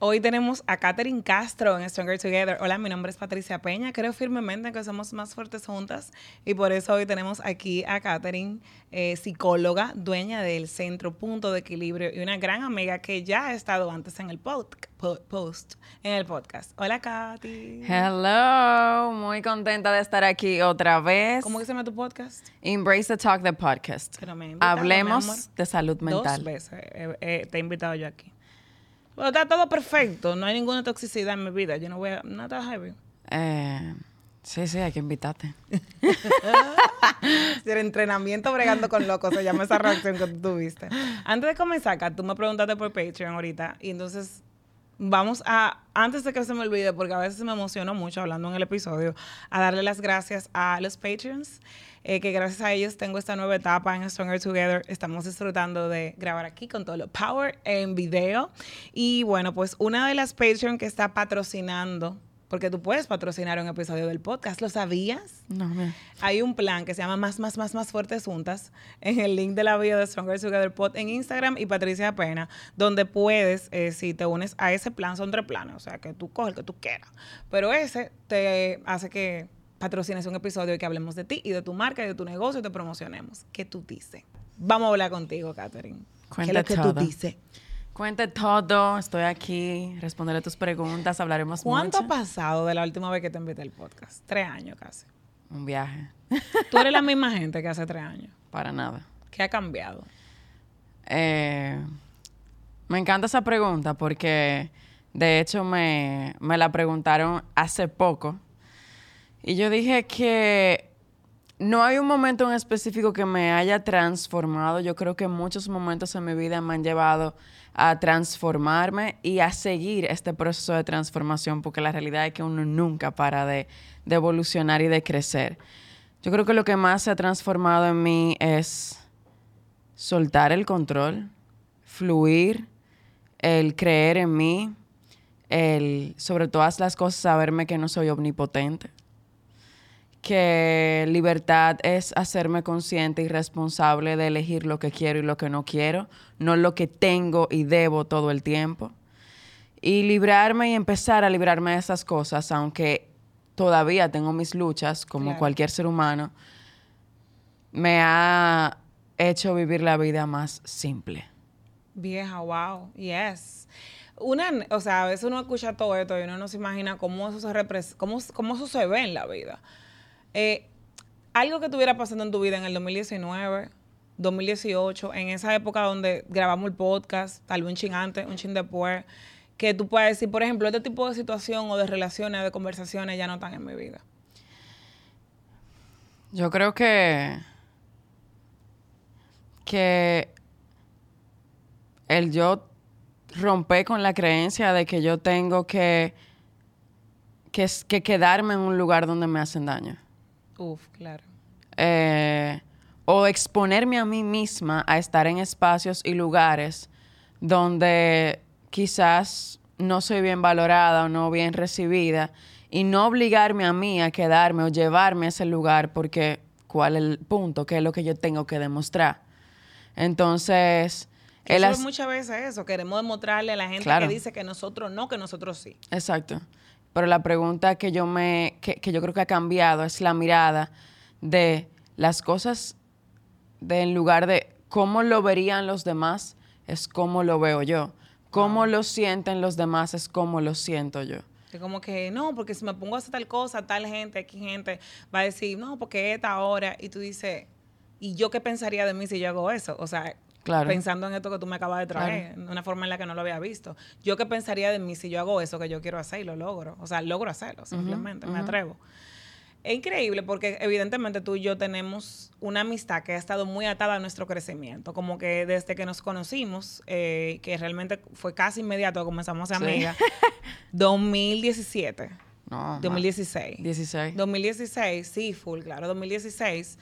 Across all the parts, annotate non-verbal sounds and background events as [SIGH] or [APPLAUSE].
Hoy tenemos a Katherine Castro en Stronger Together. Hola, mi nombre es Patricia Peña. Creo firmemente que somos más fuertes juntas y por eso hoy tenemos aquí a Katherine, eh, psicóloga, dueña del Centro Punto de Equilibrio y una gran amiga que ya ha estado antes en el post, en el podcast. Hola, Katy. Hello, muy contenta de estar aquí otra vez. ¿Cómo que se llama tu podcast? Embrace the Talk, the podcast. Hablemos de salud mental. Dos veces te he invitado yo aquí. Bueno, está todo perfecto. No hay ninguna toxicidad en mi vida. Yo no voy a... Nada heavy. Eh, sí, sí, hay que invitarte. el entrenamiento bregando con locos se llama esa reacción que tú tuviste. Antes de comenzar, acá, tú me preguntaste por Patreon ahorita. Y entonces vamos a, antes de que se me olvide, porque a veces me emociono mucho hablando en el episodio, a darle las gracias a los Patreons. Eh, que gracias a ellos tengo esta nueva etapa en Stronger Together. Estamos disfrutando de grabar aquí con todo lo power en video. Y bueno, pues una de las Patreon que está patrocinando porque tú puedes patrocinar un episodio del podcast. ¿Lo sabías? No, me... Hay un plan que se llama Más, Más, Más, Más Fuertes Juntas en el link de la vida de Stronger Together Pod en Instagram y Patricia Pena, donde puedes, eh, si te unes a ese plan, son tres planes, o sea, que tú coges el que tú quieras. Pero ese te hace que patrocines un episodio y que hablemos de ti y de tu marca y de tu negocio y te promocionemos. ¿Qué tú dices? Vamos a hablar contigo, Catherine. ¿Qué es lo que tú dices? Cuente todo, estoy aquí, responderé tus preguntas, hablaremos ¿Cuánto ha pasado de la última vez que te invité al podcast? Tres años casi. Un viaje. [LAUGHS] Tú eres la misma gente que hace tres años. Para nada. ¿Qué ha cambiado? Eh, me encanta esa pregunta porque de hecho me, me la preguntaron hace poco y yo dije que no hay un momento en específico que me haya transformado. Yo creo que muchos momentos en mi vida me han llevado a transformarme y a seguir este proceso de transformación, porque la realidad es que uno nunca para de, evolucionar y de crecer. Yo creo que lo que más se ha transformado en mí es soltar el control, fluir, el creer en mí, el sobre todas las cosas saberme que no soy omnipotente que libertad es hacerme consciente y responsable de elegir lo que quiero y lo que no quiero, no lo que tengo y debo todo el tiempo. Y librarme y empezar a librarme de esas cosas, aunque todavía tengo mis luchas, como cualquier ser humano, me ha hecho vivir la vida más simple. Vieja, wow, yes. Una, o sea, a veces uno escucha todo esto y uno no se imagina cómo eso se, cómo, cómo eso se ve en la vida. Eh, algo que estuviera pasando en tu vida en el 2019, 2018, en esa época donde grabamos el podcast, tal vez un ching antes, un ching después, que tú puedas decir, por ejemplo, este tipo de situación o de relaciones, de conversaciones ya no están en mi vida? Yo creo que que el yo romper con la creencia de que yo tengo que, que, que quedarme en un lugar donde me hacen daño. Uf, claro. Eh, o exponerme a mí misma a estar en espacios y lugares donde quizás no soy bien valorada o no bien recibida y no obligarme a mí a quedarme o llevarme a ese lugar porque cuál es el punto, qué es lo que yo tengo que demostrar. Entonces... Eso muchas veces eso, queremos demostrarle a la gente que dice que nosotros no, que nosotros sí. Exacto. Pero la pregunta que yo me, que, yo creo que ha cambiado es la mirada de las cosas de en lugar de cómo lo verían los demás, es cómo lo veo yo. Cómo lo sienten los demás es cómo lo siento yo. Es como que, no, porque si me pongo a hacer tal cosa, tal gente, aquí gente va a decir, no, porque esta hora, y tú dices, ¿y yo qué pensaría de mí si yo hago eso? O sea, Pensando en esto que tú me acabas de traer, de una forma en la que no lo había visto. Yo qué pensaría de mí si yo hago eso que yo quiero hacer y lo logro. O sea, logro hacerlo, simplemente, me atrevo. Es increíble porque evidentemente tú y yo tenemos una amistad que ha estado muy atada a nuestro crecimiento. Como que desde que nos conocimos, eh, que realmente fue casi inmediato comenzamos a ser amigas, [LAUGHS] 2017. No, 2016. 16. 2016, sí, full, claro, 2016.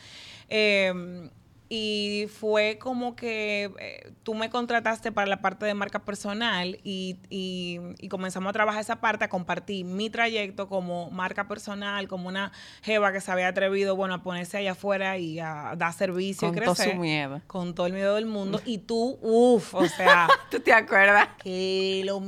Eh, y fue como que eh, tú me contrataste para la parte de marca personal y, y, comenzamos a trabajar esa parte, a compartir mi trayecto como marca personal, como una jeva que se había atrevido, bueno, a ponerse allá afuera y a dar servicio y crecer. Con todo su miedo. Con todo el miedo del mundo. Y tú, uff, o sea... [LAUGHS] ¿Tú te acuerdas? Que lo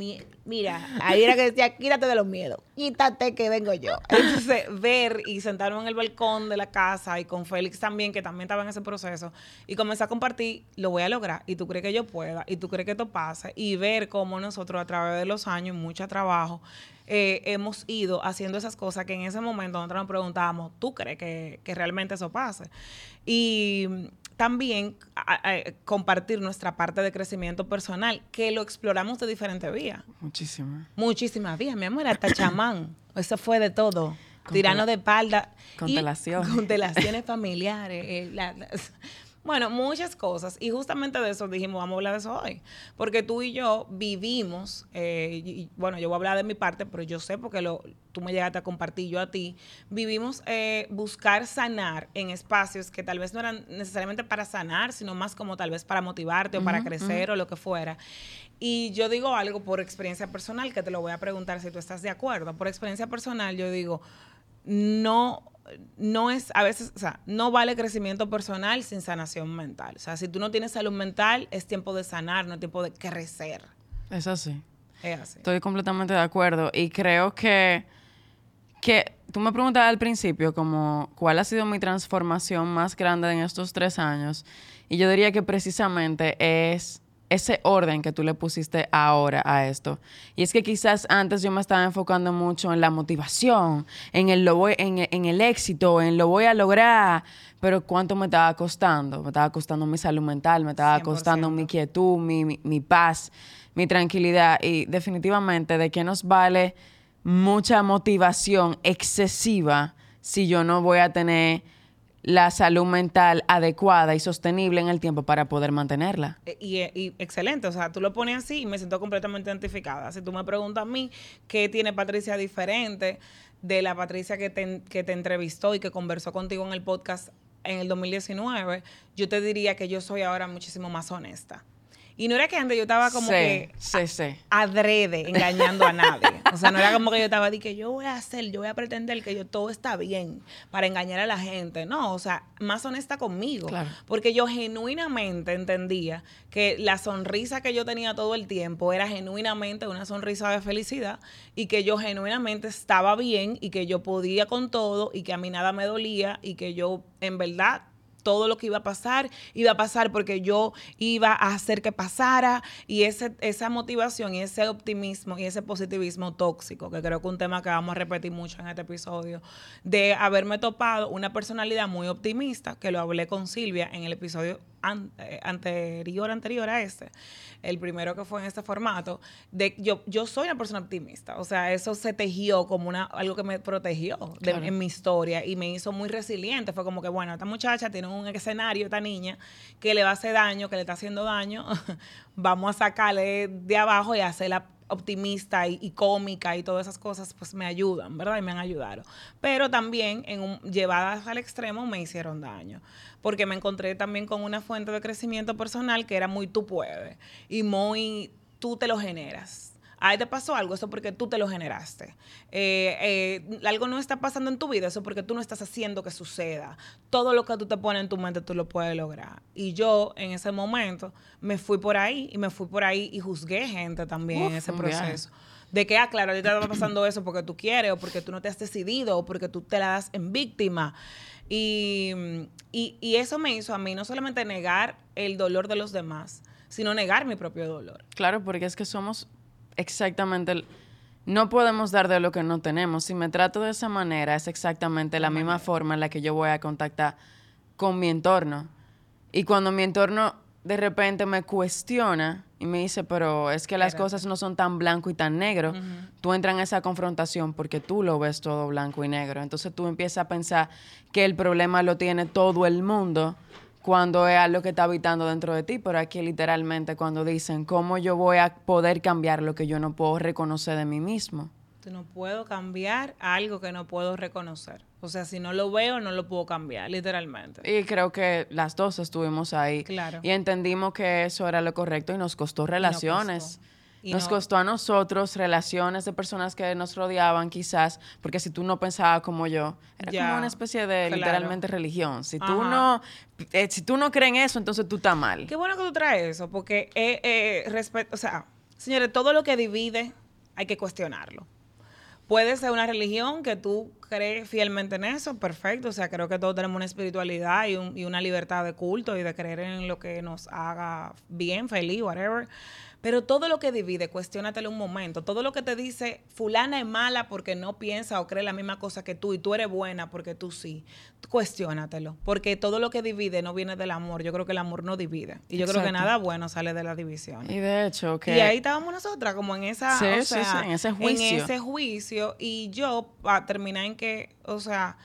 Mira, ahí era que decía, quítate de los miedos, quítate que vengo yo. Entonces, ver y sentarme en el balcón de la casa y con Félix también, que también estaba en ese proceso, y comenzar a compartir, lo voy a lograr, y tú crees que yo pueda, y tú crees que esto pasa, y ver cómo nosotros a través de los años, mucho trabajo, eh, hemos ido haciendo esas cosas que en ese momento nosotros nos preguntábamos, ¿tú crees que, que realmente eso pase? Y también compartir nuestra parte de crecimiento personal, que lo exploramos de diferentes vías. Muchísimas. Muchísimas vías, mi amor, hasta chamán. [COUGHS] Eso fue de todo. Tirano de espalda. Constelaciones. Constelaciones [LAUGHS] familiares. Eh, bueno, muchas cosas. Y justamente de eso dijimos, vamos a hablar de eso hoy. Porque tú y yo vivimos, eh, y, bueno, yo voy a hablar de mi parte, pero yo sé porque lo, tú me llegaste a compartir yo a ti, vivimos eh, buscar sanar en espacios que tal vez no eran necesariamente para sanar, sino más como tal vez para motivarte o para crecer o lo que fuera. Y yo digo algo por experiencia personal, que te lo voy a preguntar si tú estás de acuerdo. Por experiencia personal, yo digo, no no es, a veces, o sea, no vale crecimiento personal sin sanación mental. O sea, si tú no tienes salud mental, es tiempo de sanar, no es tiempo de crecer. Es así. Es así. Estoy completamente de acuerdo. Y creo que, que tú me preguntabas al principio como cuál ha sido mi transformación más grande en estos tres años. Y yo diría que precisamente es ese orden que tú le pusiste ahora a esto. Y es que quizás antes yo me estaba enfocando mucho en la motivación, en el, lo en, el éxito, en lo voy a lograr, pero cuánto me estaba costando. Me estaba costando mi salud mental, me estaba costando mi quietud, mi, mi paz, mi tranquilidad. Y definitivamente, ¿de qué nos vale mucha motivación excesiva si yo no voy a tener la salud mental adecuada y sostenible en el tiempo para poder mantenerla. E, y, excelente, o sea, tú lo pones así y me siento completamente identificada. Si tú me preguntas a mí qué tiene Patricia diferente de la Patricia que te, que te entrevistó y que conversó contigo en el podcast en el 2019, yo te diría que yo soy ahora muchísimo más honesta. Y no era que antes yo estaba como que adrede, engañando a nadie. O sea, no era como que yo estaba de que yo voy a hacer, yo voy a pretender que yo todo está bien para engañar a la gente. No, o sea, más honesta conmigo. Porque yo genuinamente entendía que la sonrisa que yo tenía todo el tiempo era genuinamente una sonrisa de felicidad y que yo genuinamente estaba bien y que yo podía con todo y que a mí nada me dolía y que yo en verdad todo lo que iba a pasar iba a pasar porque yo iba a hacer que pasara y ese, esa motivación y ese optimismo y ese positivismo tóxico, que creo que es un tema que vamos a repetir mucho en este episodio, de haberme topado una personalidad muy optimista, que lo hablé con Silvia en el episodio eh, anterior, anterior a este, el primero que fue en este formato, de yo, yo soy una persona optimista. O sea, eso se tejió como una, algo que me protegió en mi historia y me hizo muy resiliente. Fue como que, bueno, esta muchacha tiene un escenario, esta niña, que le va a hacer daño, que le está haciendo daño, [LAUGHS] vamos a sacarle de abajo y hacerla optimista y, cómica y todas esas cosas, pues me ayudan, ¿verdad? Y me han ayudado. Pero también, en llevadas al extremo, me hicieron daño porque me encontré también con una fuente de crecimiento personal que era muy tú puedes y muy tú te lo generas. Ahí te pasó algo, eso porque tú te lo generaste. Eh, eh, algo no está pasando en tu vida, eso porque tú no estás haciendo que suceda. Todo lo que tú te pones en tu mente, tú lo puedes lograr. Y yo, en ese momento, me fui por ahí y me fui por ahí y juzgué gente también en ese proceso. De que, ah, claro, a ti te está pasando eso porque tú quieres o porque tú no te has decidido o porque tú te la das en víctima. Y, y, eso me hizo a mí no solamente negar el dolor de los demás, sino negar mi propio dolor. Claro, porque es que somos exactamente... no podemos dar de lo que no tenemos. Si me trato de esa manera, es exactamente la misma forma en la que yo voy a contactar con mi entorno. Y cuando mi entorno de repente me cuestiona y me dice, pero es que las cosas no son tan blanco y tan negro, tú entras en esa confrontación porque tú lo ves todo blanco y negro. Entonces tú empiezas a pensar que el problema lo tiene todo el mundo cuando es algo que está habitando dentro de ti, pero aquí literalmente cuando dicen, ¿cómo yo voy a poder cambiar lo que yo no puedo reconocer de mí mismo? no puedo cambiar algo que no puedo reconocer. O sea, si no lo veo, no lo puedo cambiar, literalmente. Y creo que las dos estuvimos ahí. Claro. Y entendimos que eso era lo correcto y nos costó relaciones. Nos costó. a nosotros relaciones de personas que nos rodeaban quizás, porque si tú no pensabas como yo, era como una especie de literalmente religión. Si tú no eh, si tú no crees en eso, entonces tú estás mal. Qué bueno que tú traes eso, porque eh, eh o sea, señores, todo lo que divide hay que cuestionarlo. Puede ser una religión que tú crees fielmente en eso, perfecto. O sea, creo que todos tenemos una espiritualidad y, y una libertad de culto y de creer en lo que nos haga bien, feliz, whatever. Pero todo lo que divide, cuestionatelo un momento. Todo lo que te dice, fulana es mala porque no piensa o cree la misma cosa que tú y tú eres buena porque tú sí. Cuestiónatelo. Porque todo lo que divide no viene del amor. Yo creo que el amor no divide. Y yo creo que nada bueno sale de la división. Y de hecho, que... Y ahí estábamos nosotras, como en esa... Sí, sí, sí, en ese juicio. En ese juicio. Y yo, a terminar en que, o sea,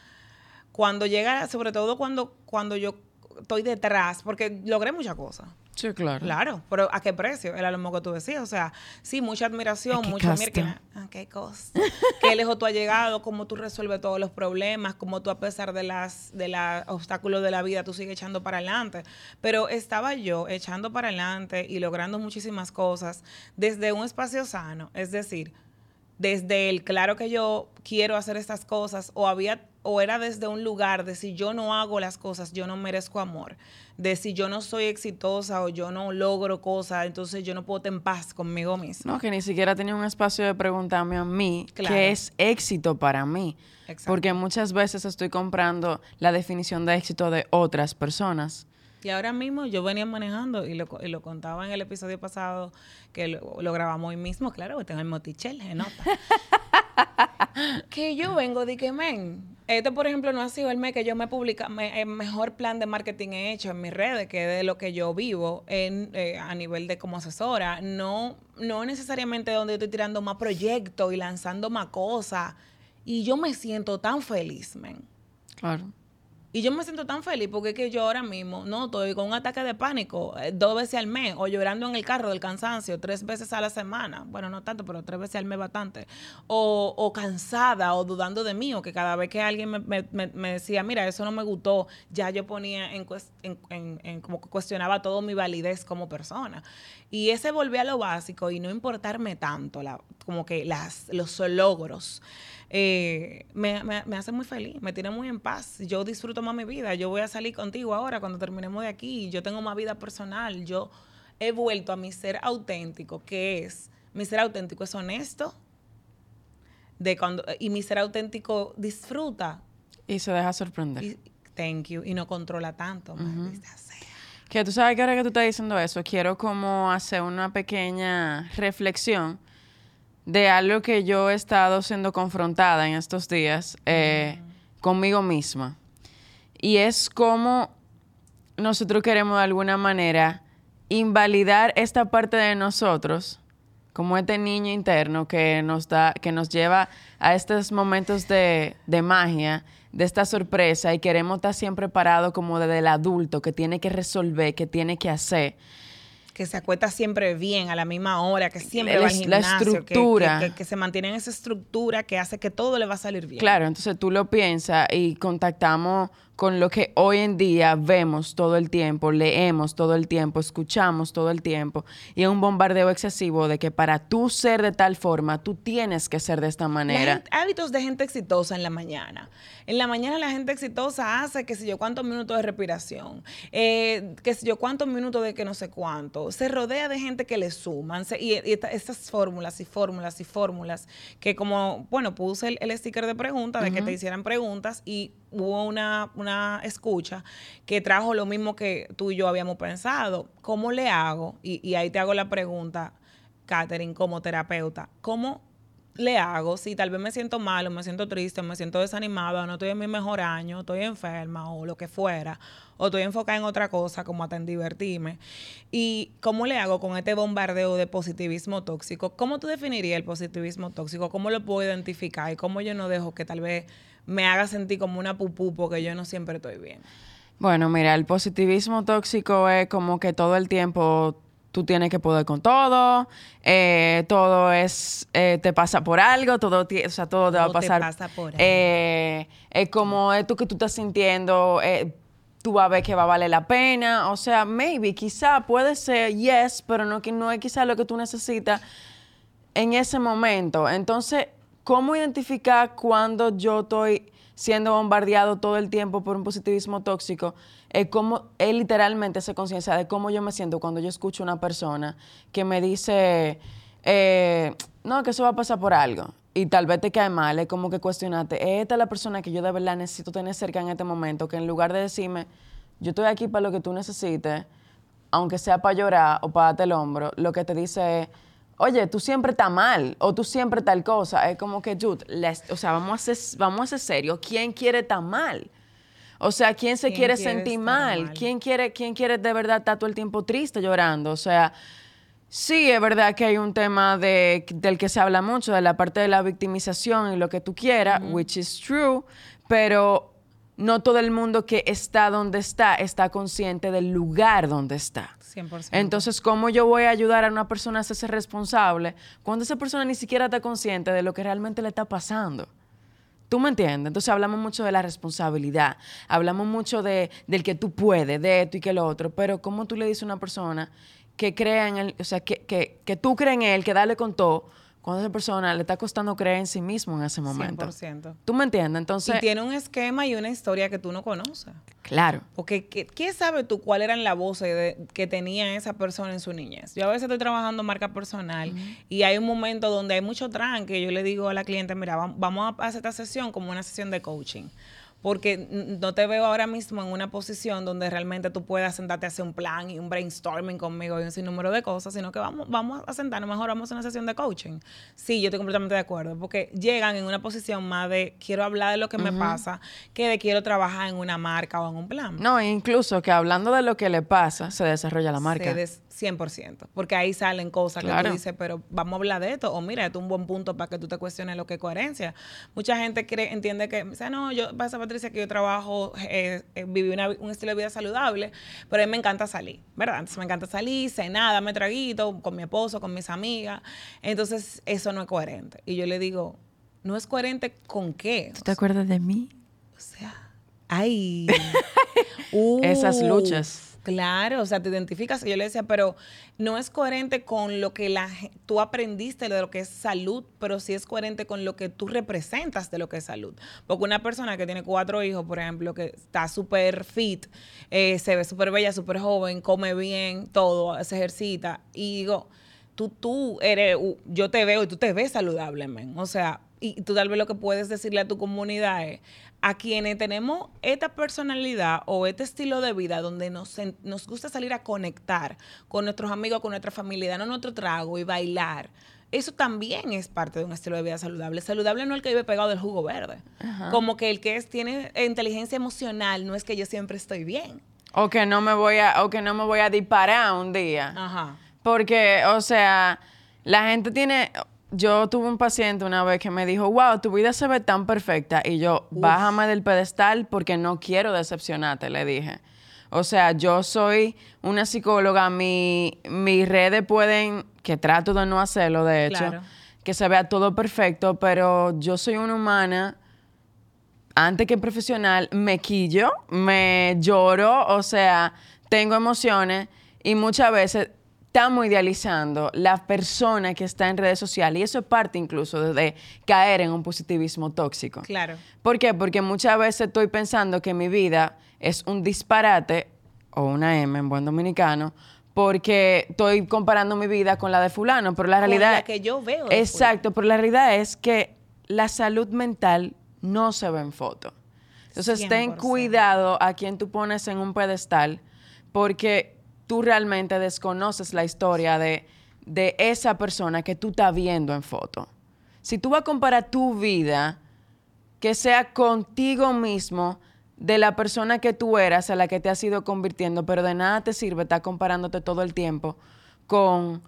cuando llega, sobre todo cuando, cuando yo estoy detrás, porque logré muchas cosas. Sí, claro. Claro, pero ¿a qué precio? Era lo mismo que tú decías. O sea, sí, mucha admiración, mucha mira, ¿a qué costa? qué lejos tú has llegado, cómo tú resuelves todos los problemas, cómo tú a pesar de las de los obstáculos de la vida tú sigues echando para adelante. Pero estaba yo echando para adelante y logrando muchísimas cosas desde un espacio sano, es decir, desde el claro que yo quiero hacer estas cosas o había o era desde un lugar de si yo no hago las cosas, yo no merezco amor, de si yo no soy exitosa o yo no logro cosas, entonces yo no puedo estar en paz conmigo mismo. No, que ni siquiera tenía un espacio de preguntarme a mí qué es éxito para mí. Porque muchas veces estoy comprando la definición de éxito de otras personas. Y ahora mismo yo venía manejando y lo, y lo contaba en el episodio pasado que lo, grabamos hoy mismo, claro, que tengo el motichel, se nota. [LAUGHS] que yo vengo de que, men, este, por ejemplo, no ha sido el mes que yo me publica, el mejor plan de marketing he hecho en mis redes, que de lo que yo vivo en, eh, a nivel de como asesora. No, no necesariamente donde estoy tirando más proyectos y lanzando más cosas. Y yo me siento tan feliz, men. Claro. Y yo me siento tan feliz porque es que yo ahora mismo no estoy con un ataque de pánico eh, dos veces al mes o llorando en el carro del cansancio tres veces a la semana. Bueno, no tanto, pero tres veces al mes bastante. O, o cansada o dudando de mí o que cada vez que alguien me, me, me decía, mira, eso no me gustó, ya yo ponía en, en, en, como que cuestionaba todo mi validez como persona. Y ese volver a lo básico y no importarme tanto, como que las, los logros eh, me, me, hace muy feliz, me tiene muy en paz. Yo disfruto más mi vida. Yo voy a salir contigo ahora cuando terminemos de aquí. Yo tengo más vida personal. Yo he vuelto a mi ser auténtico, que es, mi ser auténtico es honesto. De cuando, y mi ser auténtico disfruta. Y se deja sorprender. thank you. Y no controla tanto. Que tú sabes que ahora que tú estás diciendo eso, quiero como hacer una pequeña reflexión de algo que yo he estado siendo confrontada en estos días eh, conmigo misma. Y es como nosotros queremos de alguna manera invalidar esta parte de nosotros, como este niño interno que nos da, que nos lleva a estos momentos de, de magia, de esta sorpresa, y queremos estar siempre parados como desde el adulto que tiene que resolver, que tiene que hacer que se acuesta siempre bien, a la misma hora, que siempre va al gimnasio, la estructura. Que, se mantiene en esa estructura que hace que todo le va a salir bien. Claro, entonces tú lo piensas y contactamos con lo que hoy en día vemos todo el tiempo, leemos todo el tiempo, escuchamos todo el tiempo, y es un bombardeo excesivo de que para tú ser de tal forma, tú tienes que ser de esta manera. hábitos de gente exitosa en la mañana. En la mañana la gente exitosa hace que sé yo cuántos minutos de respiración, eh, que sé yo cuántos minutos de que no sé cuánto. Se rodea de gente que le suman y, estas fórmulas y fórmulas y fórmulas que como, bueno, puse el, el sticker de pregunta de que te hicieran preguntas y hubo una, una, escucha que trajo lo mismo que tú y yo habíamos pensado. ¿Cómo le hago? Y, ahí te hago la pregunta, Katherine, como terapeuta, ¿cómo le hago si tal vez me siento mal o me siento triste, me siento desanimada, no estoy en mi mejor año, estoy enferma o lo que fuera, o estoy enfocada en otra cosa como a divertirme? ¿Y cómo le hago con este bombardeo de positivismo tóxico? ¿Cómo tú definirías el positivismo tóxico? ¿Cómo lo puedo identificar? ¿Y cómo yo no dejo que tal vez me haga sentir como una pupú porque yo no siempre estoy bien. Bueno, mira, el positivismo tóxico es como que todo el tiempo tú tienes que poder con todo, eh, todo es, eh, te pasa por algo, todo, o sea, todo, te va a pasar. Te pasa por eh, es como esto que tú estás sintiendo, tú vas a ver que va a valer la pena, o sea, maybe, quizá puede ser yes, pero no, no es quizá lo que tú necesitas en ese momento. Entonces, ¿Cómo identificar cuando yo estoy siendo bombardeado todo el tiempo por un positivismo tóxico? Es como él literalmente se conciencia de cómo yo me siento cuando yo escucho a una persona que me dice, eh, no, que eso va a pasar por algo. Y tal vez te cae mal, es como que cuestionarte, esta es la persona que yo de verdad necesito tener cerca en este momento, que en lugar de decirme, yo estoy aquí para lo que tú necesites, aunque sea para llorar o para darte el hombro, lo que te dice es, oye, tú siempre estás mal o tú siempre tal cosa. Es como que, Jude, o sea, vamos a, ser, vamos a ser serios. ¿Quién quiere estar mal? O sea, ¿quién se quiere, sentir mal? ¿Quién, quiere, ¿Quién quiere de verdad estar todo el tiempo triste llorando? O sea, sí, es verdad que hay un tema de, del que se habla mucho, de la parte de la victimización y lo que tú quieras, which is true, pero no todo el mundo que está donde está está consciente del lugar donde está. 100%. Entonces, ¿cómo yo voy a ayudar a una persona a hacerse responsable cuando esa persona ni siquiera está consciente de lo que realmente le está pasando? ¿Tú me entiendes? Entonces hablamos mucho de la responsabilidad, hablamos mucho de, del que tú puedes, de esto y que lo otro, pero ¿cómo tú le dices a una persona que crea en él, o sea, que, que, que tú crees en él, que dale con todo, cuando esa persona le está costando creer en sí mismo en ese momento. 100%. ¿Tú me entiendes? Entonces... Y tiene un esquema y una historia que tú no conoces. Claro. Porque ¿qué, sabes tú cuál eran las voces que tenía esa persona en su niñez? Yo a veces estoy trabajando marca personal y hay un momento donde hay mucho tranque. Yo le digo a la cliente, mira, vamos a hacer esta sesión como una sesión de coaching porque no te veo ahora mismo en una posición donde realmente tú puedas sentarte a hacer un plan y un brainstorming conmigo y un sinnúmero de cosas, sino que vamos, vamos a sentarnos, mejor vamos a una sesión de coaching. Sí, yo estoy completamente de acuerdo, porque llegan en una posición más de quiero hablar de lo que me pasa que de quiero trabajar en una marca o en un plan. No, incluso que hablando de lo que le pasa, se desarrolla la marca. 100%, porque ahí salen cosas que tú dices, pero vamos a hablar de esto, o mira, esto es un buen punto para que tú te cuestiones lo que es coherencia. Mucha gente cree, entiende que, o sea, no, yo, pasa Patricia, que yo trabajo, eh, eh, viví un estilo de vida saludable, pero a mí me encanta salir, ¿verdad? Entonces me encanta salir, cenar, darme traguito con mi esposo, con mis amigas, entonces eso no es coherente. Y yo le digo, ¿no es coherente con qué? ¿Tú te acuerdas de mí? O sea, ay. [LAUGHS] Esas luchas Claro, o sea, te identificas. Y yo le decía, pero no es coherente con lo que la, tú aprendiste de lo que es salud, pero sí es coherente con lo que tú representas de lo que es salud. Porque una persona que tiene cuatro hijos, por ejemplo, que está súper fit, eh, se ve súper bella, súper joven, come bien, todo, se ejercita, y digo, tú, tú eres, yo te veo y tú te ves saludable. O sea, y tú tal vez lo que puedes decirle a tu comunidad es, a quienes tenemos esta personalidad o este estilo de vida donde nos, nos gusta salir a conectar con nuestros amigos, con nuestra familia, darnos nuestro trago y bailar. Eso también es parte de un estilo de vida saludable. Saludable no es el que vive pegado del jugo verde. Como que el que es, tiene inteligencia emocional no es que yo siempre estoy bien. O que no me voy a, o que no me voy a disparar un día. Ajá. Porque, o sea, la gente tiene, yo tuve un paciente una vez que me dijo, wow, tu vida se ve tan perfecta. Y yo, bájame del pedestal porque no quiero decepcionarte, le dije. O sea, yo soy una psicóloga, mi, mis redes pueden, que trato de no hacerlo, de hecho, que se vea todo perfecto, pero yo soy una humana, antes que profesional, me quillo, me lloro, o sea, tengo emociones y muchas veces estamos idealizando la persona que está en redes sociales y eso es parte incluso de, caer en un positivismo tóxico. Claro. ¿Por qué? Porque muchas veces estoy pensando que mi vida es un disparate o una M en buen dominicano porque estoy comparando mi vida con la de fulano, pero la realidad... la que yo veo. Exacto, pero la realidad es que la salud mental no se ve en foto. Entonces, ten cuidado a quien tú pones en un pedestal, porque tú realmente desconoces la historia de, esa persona que tú estás viendo en foto. Si tú vas a comparar tu vida, que sea contigo mismo, de la persona que tú eras, a la que te has ido convirtiendo, pero de nada te sirve estar comparándote todo el tiempo con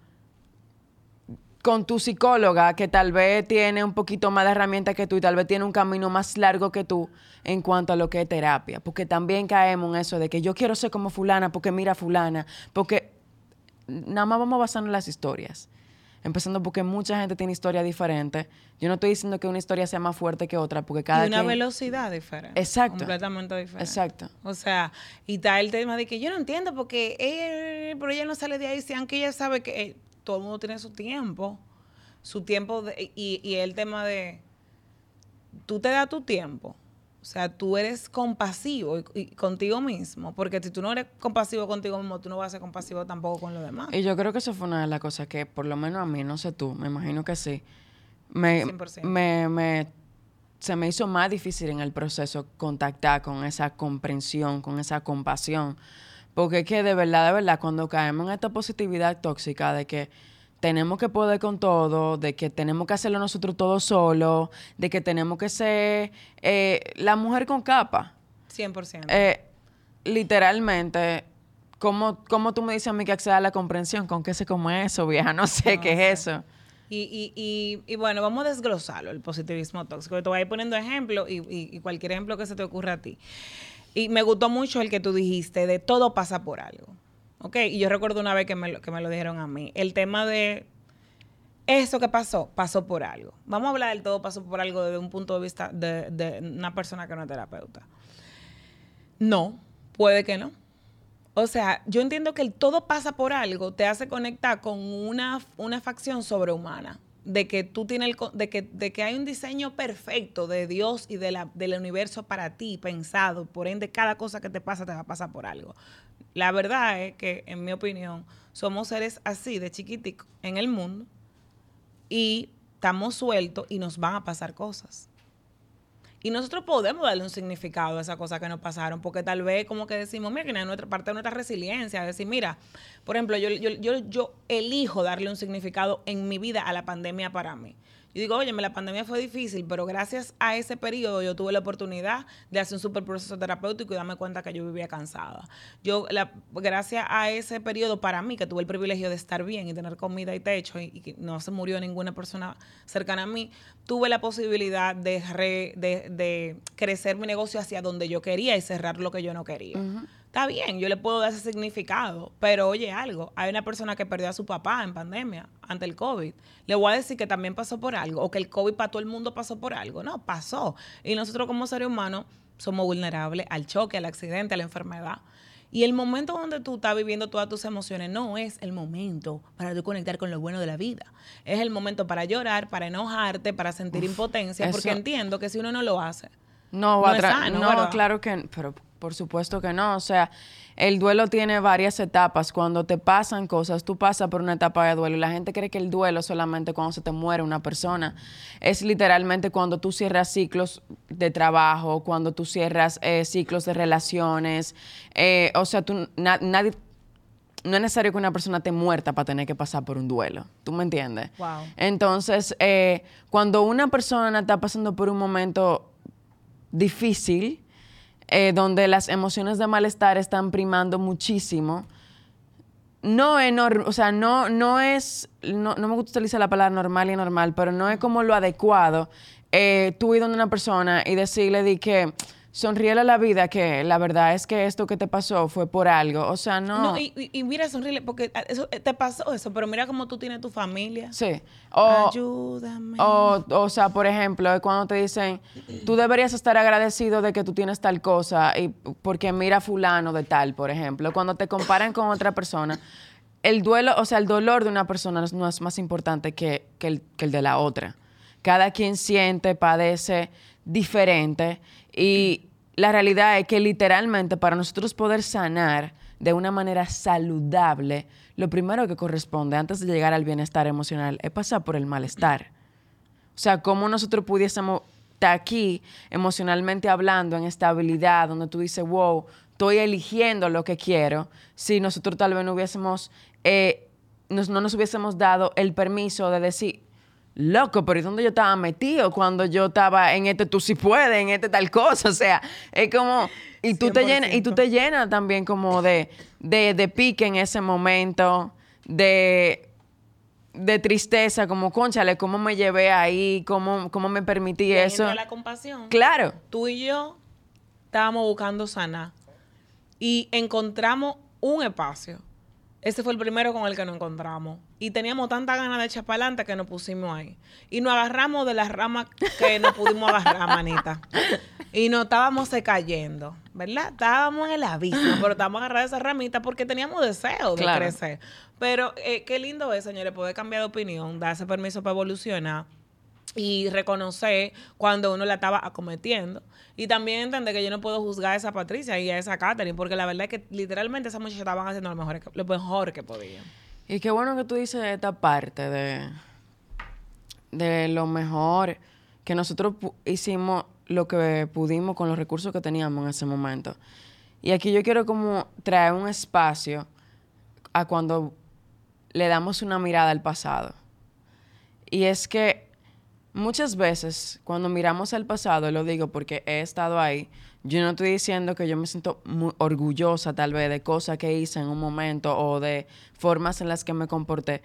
con tu psicóloga que tal vez tiene un poquito más de herramientas que tú y tal vez tiene un camino más largo que tú en cuanto a lo que es terapia. Porque también caemos en eso de que yo quiero ser como fulana porque mira fulana. Porque nada más vamos basando en las historias. Empezando porque mucha gente tiene historias diferentes. Yo no estoy diciendo que una historia sea más fuerte que otra, porque cada Y una velocidad diferente. Exacto. Completamente diferente. Exacto. O sea, y está el tema de que yo no entiendo porque ella, pero ella no sale de ahí, si aunque ella sabe que... Eh, todo el mundo tiene su tiempo, su tiempo y, y, el tema de, tú te das tu tiempo, O sea, tú eres compasivo y, contigo mismo, porque si tú no eres compasivo contigo mismo, tú no vas a ser compasivo tampoco con los demás. Y yo creo que eso fue una de las cosas que, por lo menos a mí, no sé tú, me imagino que sí, me, me, me, se me hizo más difícil en el proceso contactar con esa comprensión, con esa compasión. Porque es que de verdad, de verdad, cuando caemos en esta positividad tóxica de que tenemos que poder con todo, de que tenemos que hacerlo nosotros todo solo, de que tenemos que ser eh, la mujer con capa. 100%. Eh, literalmente, ¿cómo, ¿cómo, tú me dices a mí que acceda a la comprensión? ¿Con qué se come eso, vieja? No sé qué es eso. Y, y, y, bueno, vamos a desglosarlo, el positivismo tóxico. Te voy a ir poniendo ejemplos y, cualquier ejemplo que se te ocurra a ti. Y me gustó mucho el que tú dijiste de todo pasa por algo. ¿ok? Y yo recuerdo una vez que me, lo, que me lo dijeron a mí. El tema de eso que pasó, pasó por algo. Vamos a hablar del todo pasó por algo desde un punto de vista de, de una persona que no es terapeuta. No, puede que no. O sea, yo entiendo que el todo pasa por algo te hace conectar con una, una facción sobrehumana de que tú tienes el, de que, de que hay un diseño perfecto de Dios y de la, del universo para ti pensado, por ende cada cosa que te pasa te va a pasar por algo. La verdad es que, en mi opinión, somos seres así de chiquiticos en el mundo y estamos sueltos y nos van a pasar cosas. Y nosotros podemos darle un significado a esas cosas que nos pasaron, porque tal vez como que decimos, mira, que es nuestra parte de nuestra resiliencia, decir, mira, por ejemplo, yo, yo, yo, yo elijo darle un significado en mi vida a la pandemia para mí. Yo digo, oye, la pandemia fue difícil, pero gracias a ese periodo yo tuve la oportunidad de hacer un super proceso terapéutico y darme cuenta que yo vivía cansada. Yo, gracias a ese periodo para mí, que tuve el privilegio de estar bien y tener comida y techo y, que no se murió ninguna persona cercana a mí, tuve la posibilidad de, de, crecer mi negocio hacia donde yo quería y cerrar lo que yo no quería. Está bien, yo le puedo dar ese significado, pero oye algo, hay una persona que perdió a su papá en pandemia ante el COVID. Le voy a decir que también pasó por algo, o que el COVID para todo el mundo pasó por algo. No, pasó. Y nosotros como seres humanos somos vulnerables al choque, al accidente, a la enfermedad. Y el momento donde tú estás viviendo todas tus emociones no es el momento para tú conectar con lo bueno de la vida. Es el momento para llorar, para enojarte, para sentir impotencia, porque entiendo que si uno no lo hace, no, va a no, claro que, pero por supuesto que no. O sea, el duelo tiene varias etapas. Cuando te pasan cosas, tú pasas por una etapa de duelo. Y la gente cree que el duelo es solamente cuando se te muere una persona. Es literalmente cuando tú cierras ciclos de trabajo, cuando tú cierras eh, ciclos de relaciones. Eh, o sea, tú, nadie no es necesario que una persona esté muerta para tener que pasar por un duelo. ¿Tú me entiendes? Wow. Entonces, eh, cuando una persona está pasando por un momento difícil, eh, donde las emociones de malestar están primando muchísimo. No es, o sea, no, no es, no, me gusta utilizar la palabra normal y normal, pero no es como lo adecuado eh, tú ir donde una persona y decirle de que sonríele a la vida que la verdad es que esto que te pasó fue por algo. O sea, no. No, y, y, mira, sonríele, porque eso, eh, te pasó eso, pero mira cómo tú tienes tu familia. Sí. O, Ayúdame. O, o sea, por ejemplo, cuando te dicen, tú deberías estar agradecido de que tú tienes tal cosa, y porque mira fulano de tal, por ejemplo. Cuando te comparan con otra persona, el duelo, o sea, el dolor de una persona no es más importante que, que, el, que el de la otra. Cada quien siente, padece diferente y la realidad es que literalmente para nosotros poder sanar de una manera saludable, lo primero que corresponde antes de llegar al bienestar emocional es pasar por el malestar. O sea, cómo nosotros pudiésemos estar aquí emocionalmente hablando en estabilidad, donde tú dices, wow, estoy eligiendo lo que quiero, si nosotros tal vez no hubiésemos, eh, no nos hubiésemos dado el permiso de decir, Loco, pero ¿y dónde yo estaba metido cuando yo estaba en este tú sí puedes, en este tal cosa? [LAUGHS] O sea, es como. Y tú, te llenas, y tú te llenas también como de, de, pique en ese momento, de, de tristeza, como, conchale, ¿cómo me llevé ahí? ¿Cómo, cómo me permití eso? la compasión. Claro. Tú y yo estábamos buscando sanar y encontramos un espacio ese fue el primero con el que nos encontramos. Y teníamos tanta ganas de echar para adelante que nos pusimos ahí. Y nos agarramos de las ramas que no pudimos agarrar, [LAUGHS] manita. Y nos estábamos cayendo, ¿verdad? Estábamos en el abismo, pero estábamos agarrados de esa ramita porque teníamos deseo de crecer. Pero eh, qué lindo es, señores, poder cambiar de opinión, darse permiso para evolucionar y reconocer cuando uno la estaba acometiendo. Y también entender que yo no puedo juzgar a esa Patricia y a esa Catherine, porque la verdad es que literalmente esas muchachas estaban haciendo lo mejor, lo mejor que podían. Y qué bueno que tú dices esta parte de, de lo mejor que nosotros hicimos lo que pudimos con los recursos que teníamos en ese momento. Y aquí yo quiero como traer un espacio a cuando le damos una mirada al pasado. Y es que muchas veces cuando miramos al pasado, lo digo porque he estado ahí, yo no estoy diciendo que yo me siento muy orgullosa tal vez de cosas que hice en un momento o de formas en las que me comporté,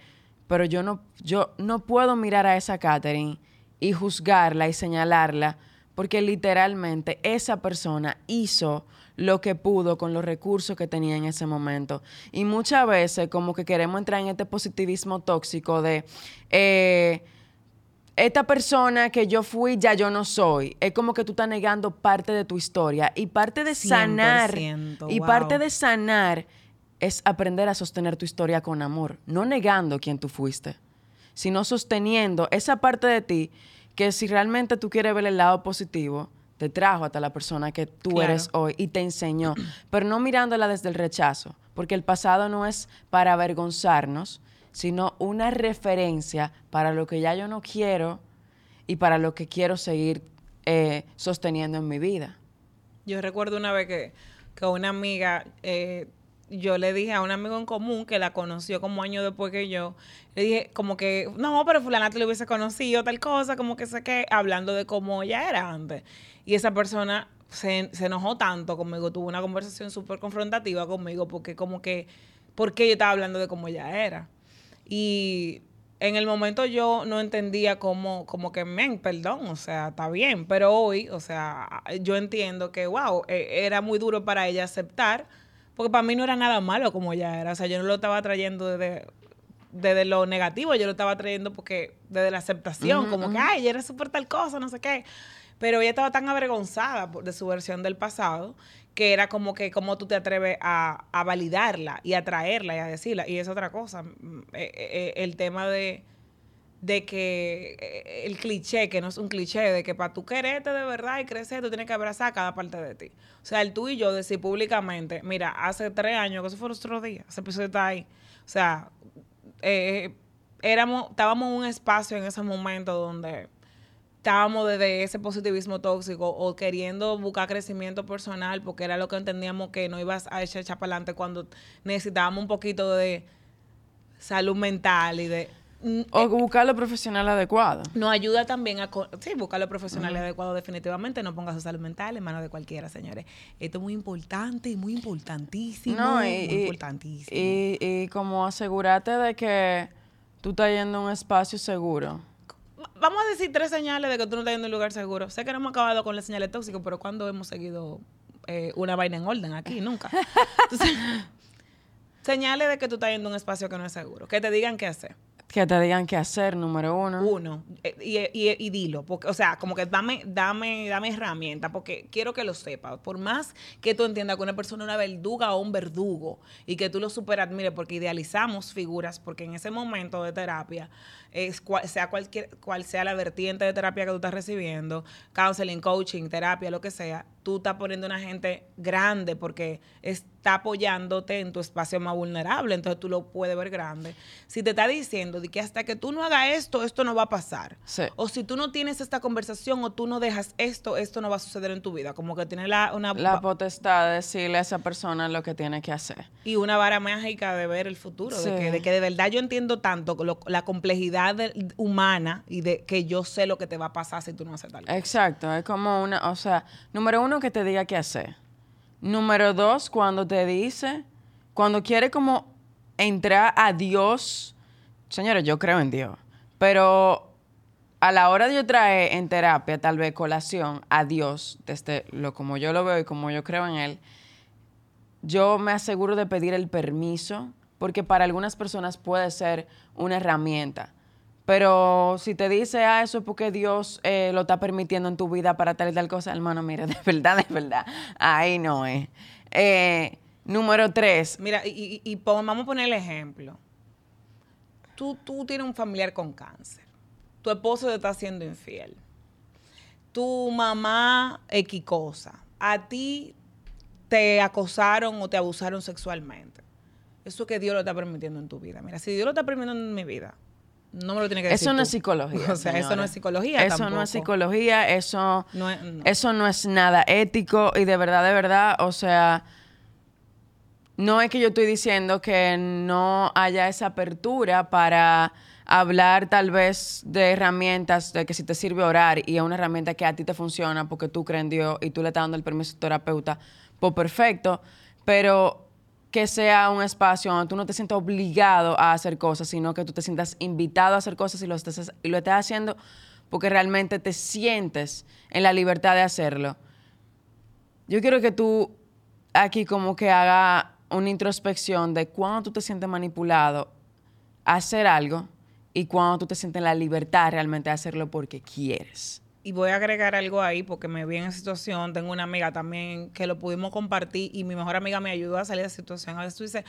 pero yo no, yo no puedo mirar a esa Catherine y juzgarla y señalarla porque literalmente esa persona hizo lo que pudo con los recursos que tenía en ese momento. Y muchas veces como que queremos entrar en este positivismo tóxico de... Eh, esta persona que yo fui ya yo no soy. Es como que tú estás negando parte de tu historia. Y parte de sanar y parte de sanar es aprender a sostener tu historia con amor, no negando quién tú fuiste, sino sosteniendo esa parte de ti que si realmente tú quieres ver el lado positivo, te trajo hasta la persona que tú eres hoy y te enseñó, [CLEARS THROAT] pero no mirándola desde el rechazo, porque el pasado no es para avergonzarnos, sino una referencia para lo que ya yo no quiero y para lo que quiero seguir eh, sosteniendo en mi vida. Yo recuerdo una vez que, una amiga, eh, yo le dije a un amigo en común que la conoció como año después que yo, le dije como que, no, pero fulana te lo hubiese conocido, tal cosa, como que sé que, hablando de cómo ella era antes. Y esa persona se, se enojó tanto conmigo, tuvo una conversación súper confrontativa conmigo, porque como que, ¿por qué yo estaba hablando de cómo ella era? Y en el momento yo no entendía cómo, como que, men, perdón, o sea, está bien, pero hoy, o sea, yo entiendo que, wow, e, era muy duro para ella aceptar, porque para mí no era nada malo como ella era, o sea, yo no lo estaba trayendo desde, desde lo negativo, yo lo estaba trayendo porque desde la aceptación, como que, ay, ella era súper tal cosa, no sé qué, pero ella estaba tan avergonzada de su versión del pasado que era como que cómo tú te atreves a, validarla y a traerla y a decirla. Y es otra cosa, mm, eh, eh, eh, el tema de, de que el cliché, que no es un cliché, de que para tú quererte de verdad y crecer, tú tienes que abrazar cada parte de ti. O sea, el tú y yo decir públicamente, mira, hace tres años, que eso fue otro día, ese episodio está ahí. O sea, éramos, estábamos en un espacio en ese momento donde estábamos desde ese positivismo tóxico o queriendo buscar crecimiento personal porque era lo que entendíamos que no ibas a echar, para adelante cuando necesitábamos un poquito de salud mental y de... Mm, o eh, buscar lo profesional adecuado. Nos ayuda también a... Sí, buscar lo profesional adecuado definitivamente. No pongas su salud mental en manos de cualquiera, señores. Esto es muy importante, muy importantísimo. No, y, muy importantísimo. Y, y como asegúrate de que tú estás yendo a un espacio seguro vamos a decir tres señales de que tú no estás en un lugar seguro. Sé que no hemos acabado con las señales tóxicas, pero ¿cuándo hemos seguido eh, una vaina en orden aquí? Nunca. [LAUGHS] [LAUGHS] señales de que tú estás yendo a un espacio que no es seguro. Que te digan qué hacer que te digan qué hacer, número uno. Uno. Eh, y, y, dilo. Porque, o sea, como que dame, dame, dame herramienta, porque quiero que lo sepas. Por más que tú entiendas que una persona es una verduga o un verdugo y que tú lo super admires, porque idealizamos figuras, porque en ese momento de terapia, es sea cualquier, cual sea la vertiente de terapia que tú estás recibiendo, counseling, coaching, terapia, lo que sea, tú estás poniendo una gente grande porque está apoyándote en tu espacio más vulnerable, entonces tú lo puedes ver grande. Si te está diciendo de que hasta que tú no hagas esto, esto no va a pasar. O si tú no tienes esta conversación o tú no dejas esto, esto no va a suceder en tu vida. Como que tiene la, una... La potestad de decirle a esa persona lo que tiene que hacer. Y una vara mágica de ver el futuro, de, que, de, que, de verdad yo entiendo tanto la complejidad humana y de que yo sé lo que te va a pasar si tú no haces tal cosa. Exacto, es como una, o sea, número uno que te diga qué hacer. Número dos, cuando te dice, cuando quiere como entrar a Dios, señores, yo creo en Dios, pero a la hora de yo traer en terapia, tal vez colación, a Dios, desde lo como yo lo veo y como yo creo en Él, yo me aseguro de pedir el permiso, porque para algunas personas puede ser una herramienta. Pero si te dice, ah, eso es porque Dios eh, lo está permitiendo en tu vida para tal y tal cosa, hermano, mira, [LAUGHS] de verdad, de verdad, ahí no es. Eh, número tres. Mira, y, vamos a poner el ejemplo. Tú, tú tienes un familiar con cáncer. tu esposo te está haciendo infiel, tu mamá equicosa, a ti te acosaron o te abusaron sexualmente. Eso que Dios lo está permitiendo en tu vida. Mira, si Dios lo está permitiendo en mi vida, no me lo tiene que decir. Eso no es psicología. [LAUGHS] O sea, eso no es psicología. Eso no es psicología, eso no es, eso no es nada ético y de verdad, de verdad, o sea, no es que yo estoy diciendo que no haya esa apertura para hablar tal vez de herramientas, de que si te sirve orar y es una herramienta que a ti te funciona porque tú crees en Dios y tú le estás dando el permiso a tu terapeuta, pues perfecto, pero que sea un espacio donde tú no te sientas obligado a hacer cosas, sino que tú te sientas invitado a hacer cosas y lo estás, y lo estás haciendo porque realmente te sientes en la libertad de hacerlo. Yo quiero que tú aquí como que haga una introspección de cuándo tú te sientes manipulado a hacer algo y cuándo tú te sientes en la libertad realmente de hacerlo porque quieres. Y voy a agregar algo ahí porque me vi en esa situación. Tengo una amiga también que lo pudimos compartir y mi mejor amiga me ayudó a salir de esa situación. A veces tú dices,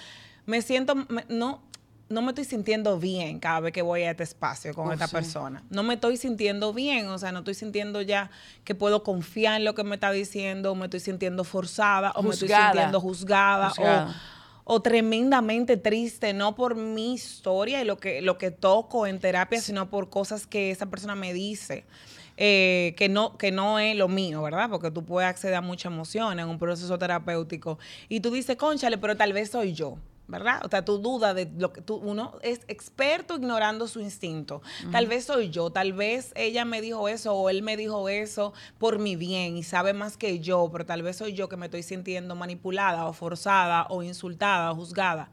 me siento, no, no me estoy sintiendo bien cada vez que voy a este espacio con oh, esta persona. No me estoy sintiendo bien, o sea, no estoy sintiendo ya que puedo confiar en lo que me está diciendo, o me estoy sintiendo forzada, o me estoy sintiendo juzgada, O, tremendamente triste, no por mi historia y lo que, lo que toco en terapia, sino por cosas que esa persona me dice. Eh, que, no, que no es lo mío, ¿verdad? Porque tú puedes acceder a mucha emoción en un proceso terapéutico. Y tú dices, conchale, pero tal vez soy yo. ¿verdad? O sea, tu duda de lo que tú, uno es experto ignorando su instinto. Tal vez soy yo, tal vez ella me dijo eso o él me dijo eso por mi bien y sabe más que yo, pero tal vez soy yo que me estoy sintiendo manipulada o forzada o insultada o juzgada.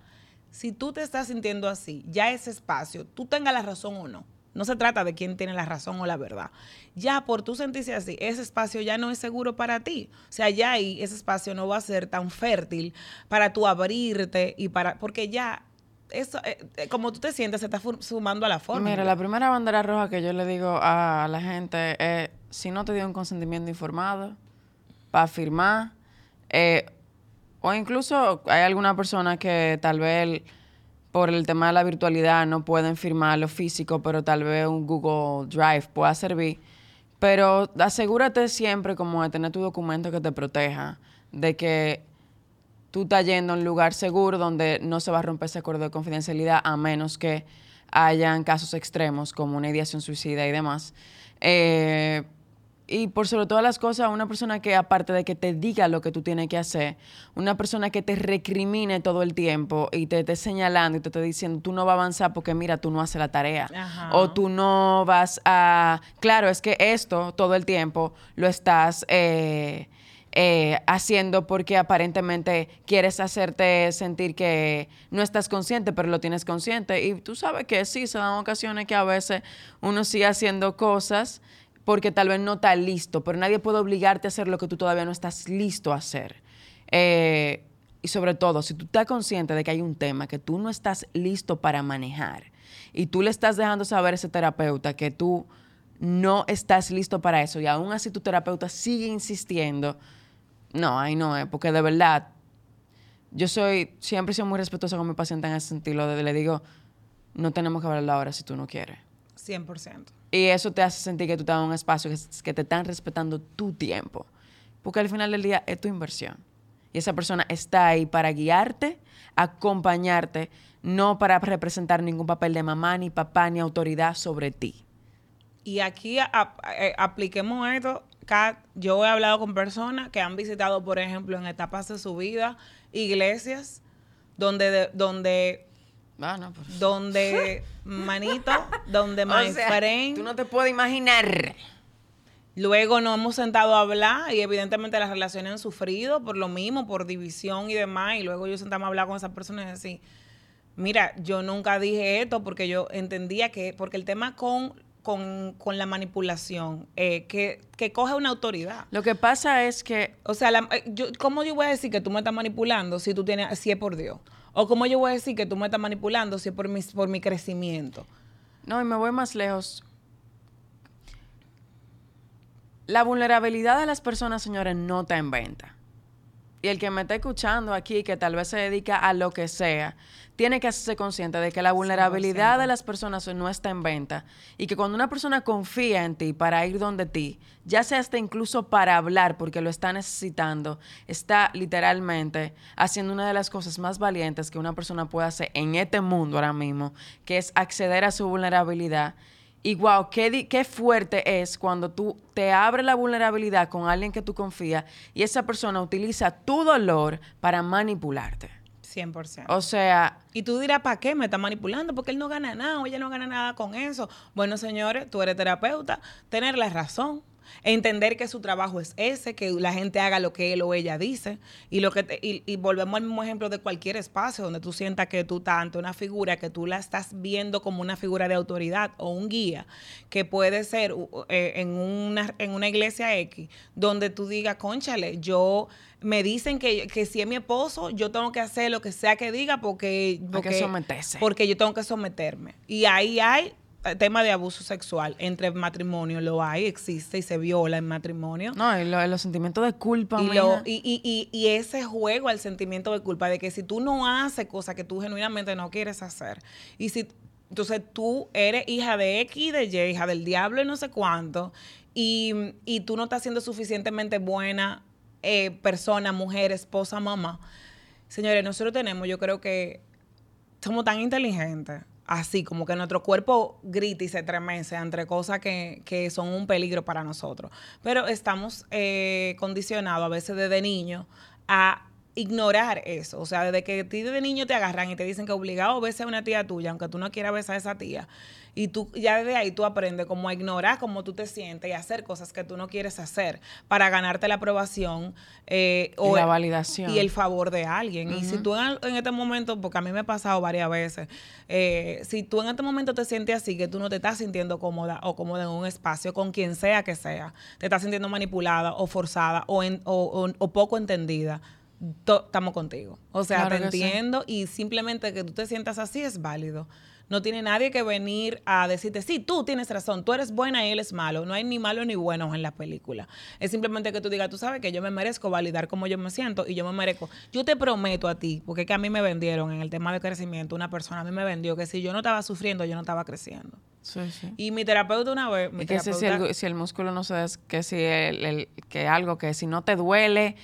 Si tú te estás sintiendo así, ya ese espacio, tú tengas la razón o no, no se trata de quién tiene la razón o la verdad. Ya por tú sentirse así, ese espacio ya no es seguro para ti. O sea, ya ahí ese espacio no va a ser tan fértil para tú abrirte y para... Porque ya eso, eh, eh, como tú te sientes, se está sumando a la forma. Mira, la primera bandera roja que yo le digo a la gente es, si no te dio un consentimiento informado para firmar, eh, o incluso hay alguna persona que tal vez por el tema de la virtualidad no pueden firmar lo físico, pero tal vez un Google Drive pueda servir. Pero asegúrate siempre como de tener tu documento que te proteja, de que tú estás yendo a un lugar seguro donde no se va a romper ese acuerdo de confidencialidad a menos que hayan casos extremos como una ideación suicida y demás. Eh, y por sobre todas las cosas, una persona que aparte de que te diga lo que tú tienes que hacer, una persona que te recrimine todo el tiempo y te esté señalando y te esté diciendo, tú no vas a avanzar porque mira, tú no haces la tarea. O tú no vas a... Claro, es que esto todo el tiempo lo estás... Eh, eh, haciendo porque aparentemente quieres hacerte sentir que no estás consciente, pero lo tienes consciente. Y tú sabes que sí, se dan ocasiones que a veces uno sigue haciendo cosas porque tal vez no está listo, pero nadie puede obligarte a hacer lo que tú todavía no estás listo a hacer. Eh, y sobre todo, si tú estás consciente de que hay un tema que tú no estás listo para manejar y tú le estás dejando saber a ese terapeuta que tú no estás listo para eso y aún así tu terapeuta sigue insistiendo, no, ahí no es, porque de verdad, yo soy, siempre soy muy respetuosa con mi paciente en ese sentido, le digo, no tenemos que hablar ahora si tú no quieres. 100%. Y eso te hace sentir que tú estás en un espacio que, te están respetando tu tiempo. Porque al final del día es tu inversión. Y esa persona está ahí para guiarte, acompañarte, no para representar ningún papel de mamá, ni papá, ni autoridad sobre ti. Y aquí eh, apliquemos esto. Kat, yo he hablado con personas que han visitado, por ejemplo, en etapas de su vida, iglesias donde, donde Ah, no, pues. Donde, [LAUGHS] manito, donde my Tú no te puedes imaginar. Luego nos hemos sentado a hablar y evidentemente las relaciones han sufrido por lo mismo, por división y demás. Y luego yo sentamos a hablar con esa persona y decir, mira, yo nunca dije esto porque yo entendía que, porque el tema con, con, la manipulación, eh, que, que, coge una autoridad. Lo que pasa es que... O sea, eh, yo, ¿cómo yo voy a decir que tú me estás manipulando si tú tienes, si es por Dios? O cómo yo voy a decir que tú me estás manipulando si es por mi, por mi crecimiento. No, y me voy más lejos. La vulnerabilidad de las personas, señores, no está en venta. Y el que me está escuchando aquí, que tal vez se dedica a lo que sea, tiene que hacerse consciente de que la vulnerabilidad de las personas no está en venta y que cuando una persona confía en ti para ir donde ti, ya sea hasta incluso para hablar porque lo está necesitando, está literalmente haciendo una de las cosas más valientes que una persona puede hacer en este mundo ahora mismo, que es acceder a su vulnerabilidad. Y wow, qué, qué fuerte es cuando tú te abres la vulnerabilidad con alguien que tú confías y esa persona utiliza tu dolor para manipularte. 100%. O sea... Y tú dirás, ¿para qué me está manipulando? Porque él no gana nada o ella no gana nada con eso. Bueno, señores, tú eres terapeuta, tener la razón entender que su trabajo es ese, que la gente haga lo que él o ella dice. Y, lo que y, volvemos al mismo ejemplo de cualquier espacio donde tú sientas que tú estás ante una figura, que tú la estás viendo como una figura de autoridad o un guía, que puede ser eh, en, una, en una iglesia X, donde tú digas, conchale, yo me dicen que, que, si es mi esposo, yo tengo que hacer lo que sea que diga porque, porque, porque yo tengo que someterme. Y ahí hay tema de abuso sexual entre matrimonio lo hay, existe y se viola en matrimonio. No, y los sentimientos de culpa. Y, y, y, y, ese juego al sentimiento de culpa, de que si tú no haces cosas que tú genuinamente no quieres hacer, y si entonces tú eres hija de X, de Y, hija del diablo y no sé cuánto, y, tú no estás siendo suficientemente buena eh, persona, mujer, esposa, mamá. Señores, nosotros tenemos, yo creo que somos tan inteligentes así, como que nuestro cuerpo grita y se tremece entre cosas que, que son un peligro para nosotros. Pero estamos eh, condicionados a veces desde niño a ignorar eso. O sea, desde que ti de niño te agarran y te dicen que obligado a a una tía tuya, aunque tú no quieras besar a esa tía, y tú ya desde ahí tú aprendes como a ignorar cómo tú te sientes y hacer cosas que tú no quieres hacer para ganarte la aprobación eh, o la validación y el favor de alguien. Y si tú en, este momento, porque a mí me ha pasado varias veces, eh, si tú en este momento te sientes así, que tú no te estás sintiendo cómoda o cómoda en un espacio con quien sea que sea, te estás sintiendo manipulada o forzada o, o, poco entendida, estamos contigo. O sea, te entiendo y simplemente que tú te sientas así es válido. No tiene nadie que venir a decirte, sí, tú tienes razón, tú eres buena y él es malo. No hay ni malo ni buenos en la película. Es simplemente que tú digas, tú sabes que yo me merezco validar cómo yo me siento y yo me merezco. Yo te prometo a ti, porque es que a mí me vendieron en el tema de crecimiento, una persona a mí me vendió que si yo no estaba sufriendo, yo no estaba creciendo. Sí, sí. Y mi terapeuta una vez... que si, el, músculo no se... Que si el, que algo que si no te duele...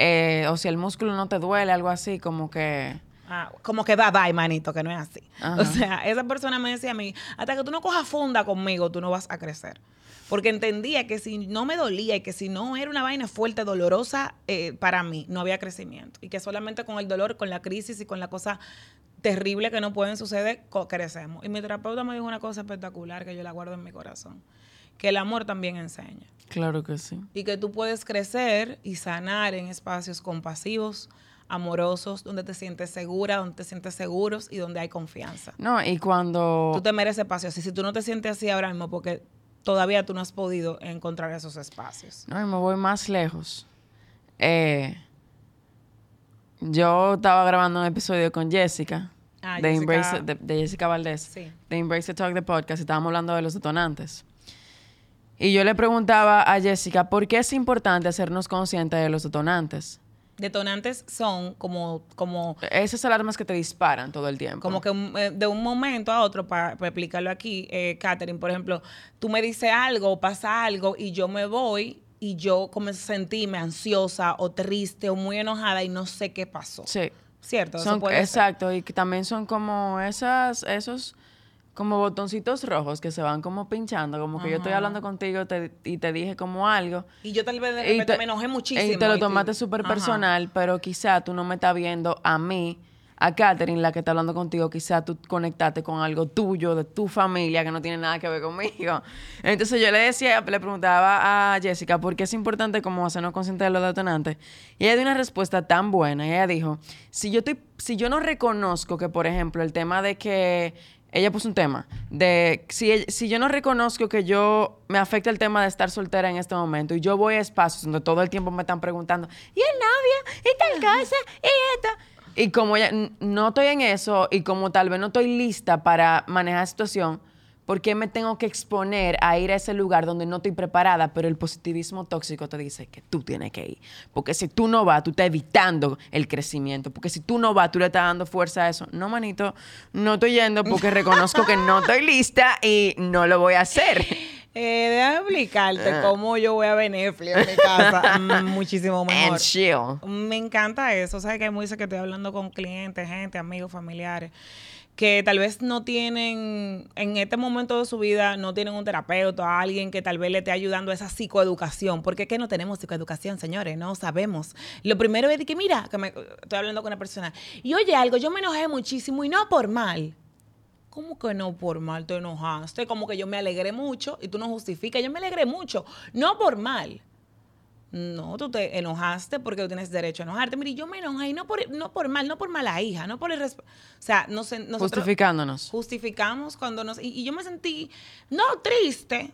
Eh, o si el músculo no te duele, algo así, como que Ah, como que va, bye, manito, que no es así. [LAUGHS] O sea, esa persona me decía a mí, hasta que tú no cojas funda conmigo, tú no vas a crecer. Porque entendía que si no me dolía y que si no era una vaina fuerte, dolorosa eh, para mí, no había crecimiento. Y que solamente con el dolor, con la crisis y con la cosa terrible que no pueden suceder, crecemos. Y mi terapeuta me dijo una cosa espectacular que yo la guardo en mi corazón. Que el amor también enseña. Claro que sí. Y que tú puedes crecer y sanar en espacios compasivos, amorosos, donde te sientes segura, donde te sientes seguros y donde hay confianza. No, y cuando... Tú te mereces espacios. Y si tú no te sientes así ahora mismo, porque todavía tú no has podido encontrar esos espacios. No, y me voy más lejos. Eh, yo estaba grabando un episodio con Jessica. Ah, de, Jessica... de, Jessica Valdés. Sí. De Embrace the Talk, the podcast. Y estábamos hablando de los detonantes. Y yo le preguntaba a Jessica, ¿por qué es importante hacernos conscientes de los detonantes? Detonantes son como, como... Esas alarmas que te disparan todo el tiempo. Como que eh, de un momento a otro, para, explicarlo aquí, eh, Catherine, por ejemplo, tú me dices algo, pasa algo y yo me voy y yo comienzo a sentirme ansiosa o triste o muy enojada y no sé qué pasó. Sí. ¿Cierto? Son, exacto, y que también son como esas, esos como botoncitos rojos que se van como pinchando, como que yo estoy hablando contigo y te dije como algo. Y yo tal vez de repente me enojé muchísimo. Y te lo tomaste súper personal, pero quizá tú no me estás viendo a mí, a Katherine, la que está hablando contigo, quizá tú conectaste con algo tuyo, de tu familia, que no tiene nada que ver conmigo. [LAUGHS] Entonces yo le decía, le preguntaba a Jessica, ¿por qué es importante como hacernos conscientes de los detonantes? Y ella dio una respuesta tan buena. Y ella dijo, si yo, estoy, si yo no reconozco que, por ejemplo, el tema de que ella puso un tema de si, si yo no reconozco que yo me afecta el tema de estar soltera en este momento y yo voy a espacios donde todo el tiempo me están preguntando, ¿y el novio? ¿Y tal cosa? ¿Y esto? Y como ya no estoy en eso y como tal vez no estoy lista para manejar la situación, ¿Por qué me tengo que exponer a ir a ese lugar donde no estoy preparada? Pero el positivismo tóxico te dice que tú tienes que ir. Porque si tú no vas, tú estás evitando el crecimiento. Porque si tú no vas, tú le estás dando fuerza a eso. No, manito, no estoy yendo porque reconozco que no estoy lista y no lo voy a hacer. [LAUGHS] Eh, déjame explicarte ah. cómo yo voy a ver Netflix en mi casa. [LAUGHS] Mm, muchísimo mejor. Me encanta eso. ¿Sabes que muy que estoy hablando con clientes, gente, amigos, familiares que tal vez no tienen, en este momento de su vida, no tienen un terapeuta, alguien que tal vez le esté ayudando a esa psicoeducación. Porque es que no tenemos psicoeducación, señores, no sabemos. Lo primero es que, mira, que me, estoy hablando con una persona, y oye algo, yo me enojé muchísimo y no por mal. ¿Cómo que no por mal te enojaste? Como que yo me alegré mucho y tú no justificas. Yo me alegré mucho, no por mal. No, tú te enojaste porque tú tienes derecho a enojarte. Mire, yo me enojé y no por, no por mal, no por mala hija, no por el O sea, no sé, Justificándonos. Justificamos cuando nos... y, yo me sentí, no triste,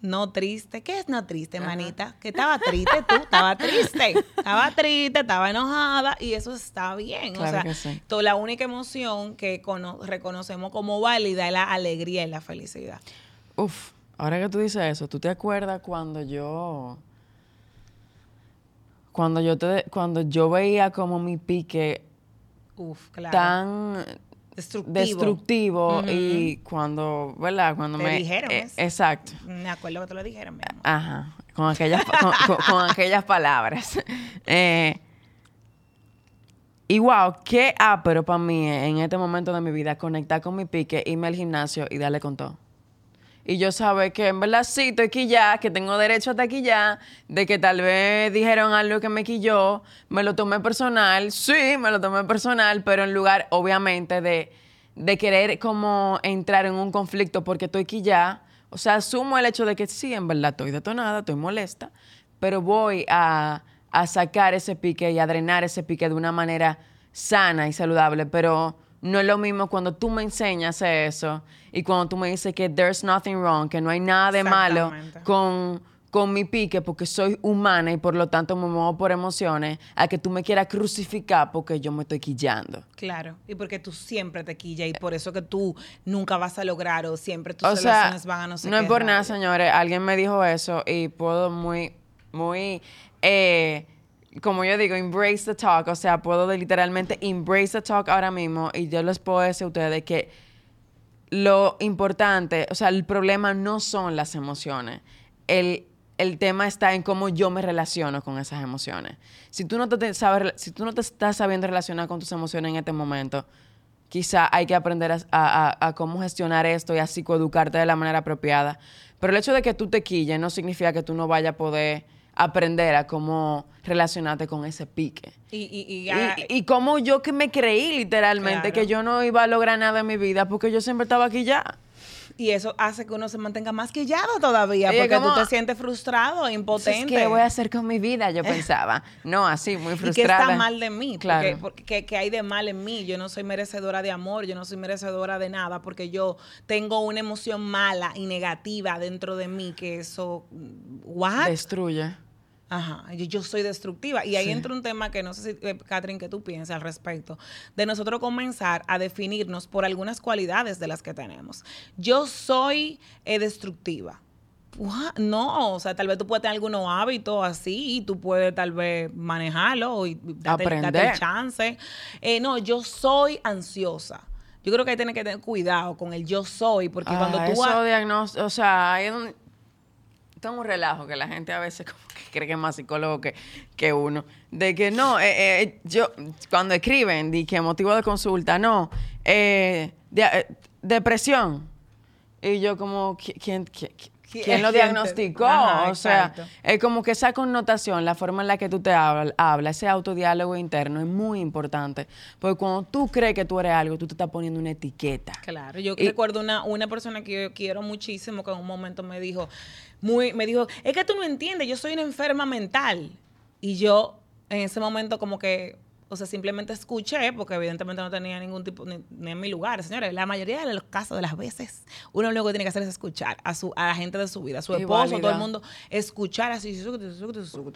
no triste. ¿Qué es no triste, manita? Que estaba triste tú, estaba triste. Estaba triste, estaba enojada y eso está bien. o sea, toda la única emoción que reconocemos como válida es la alegría y la felicidad. Uf, ahora que tú dices eso, ¿tú te acuerdas cuando yo cuando yo te cuando yo veía como mi pique tan destructivo, y cuando, ¿verdad? Cuando me dijeron eh, Exacto. Me acuerdo que te lo dijeron, Ajá, con aquellas con, aquellas palabras. [LAUGHS] Eh, y wow, qué pero para mí en este momento de mi vida conectar con mi pique, irme al gimnasio y darle con todo y yo sabe que en verdad sí estoy ya, que tengo derecho aquí ya, de que tal vez dijeron algo que me quilló, me lo tomé personal, sí, me lo tomé personal, pero en lugar, obviamente, de, de querer como entrar en un conflicto porque estoy ya, o sea, asumo el hecho de que sí, en verdad estoy detonada, estoy molesta, pero voy a, a sacar ese pique y a drenar ese pique de una manera sana y saludable, pero no es lo mismo cuando tú me enseñas eso y cuando tú me dices que there's nothing wrong, que no hay nada de malo con, con mi pique porque soy humana y por lo tanto me muevo por emociones, a que tú me quieras crucificar porque yo me estoy quillando. Claro, y porque tú siempre te quillas y por eso que tú nunca vas a lograr o siempre tus relaciones van a no sé No es por nada, señores. Alguien me dijo eso y puedo muy, muy... Eh, como yo digo, embrace the talk, o sea, puedo literalmente embrace the talk ahora mismo y yo les puedo decir a ustedes que lo importante, o sea, el problema no son las emociones. El, tema está en cómo yo me relaciono con esas emociones. Si tú no te, sabes, si tú no te estás sabiendo relacionar con tus emociones en este momento, quizá hay que aprender a, a, cómo gestionar esto y a psicoeducarte de la manera apropiada. Pero el hecho de que tú te quilles no significa que tú no vayas a poder aprender a cómo relacionarte con ese pique. Y, y, como yo que me creí literalmente que yo no iba a lograr nada en mi vida porque yo siempre estaba aquí ya. Y eso hace que uno se mantenga más quillado todavía, porque tú te sientes frustrado, impotente. ¿Qué voy a hacer con mi vida? Yo [LAUGHS] pensaba. No, así, muy frustrada. ¿Y qué está mal de mí? Claro. Porque, ¿qué hay de mal en mí? Yo no soy merecedora de amor, yo no soy merecedora de nada, porque yo tengo una emoción mala y negativa dentro de mí que eso... ¿What? Destruye. Ajá, yo, soy destructiva. Y ahí entra un tema que no sé si, eh, Catherine, que tú piensas al respecto, de nosotros comenzar a definirnos por algunas cualidades de las que tenemos. Yo soy eh, destructiva. No, o sea, tal vez tú puedes tener algunos hábitos así y tú puedes tal vez manejarlo y darte, date el chance. Eh, no, yo soy ansiosa. Yo creo que que tener que tener cuidado con el yo soy, porque ah, cuando tú... Eso o sea, hay un es un relajo que la gente a veces [LAUGHS] como que cree que es más psicólogo que, que uno. De que no, eh, eh, yo, cuando escriben, di que motivo de consulta, no, eh, depresión. Y yo como, ¿quién, quién, quién lo diagnosticó? o sea, es como que esa connotación, la forma en la que tú te hablas, ese autodiálogo interno es muy importante. Porque cuando tú crees que tú eres algo, tú te estás poniendo una etiqueta. Claro, yo recuerdo una, una persona que yo quiero muchísimo que en un momento me dijo, muy, me dijo, es que tú no entiendes, yo soy una enferma mental. Y yo en ese momento como que, o sea, simplemente escuché, porque evidentemente no tenía ningún tipo, ni, en mi lugar. Señores, la mayoría de los casos, de las veces, uno lo que tiene que hacer es escuchar a, su, a la gente de su vida, a su esposo, todo el mundo, escuchar así,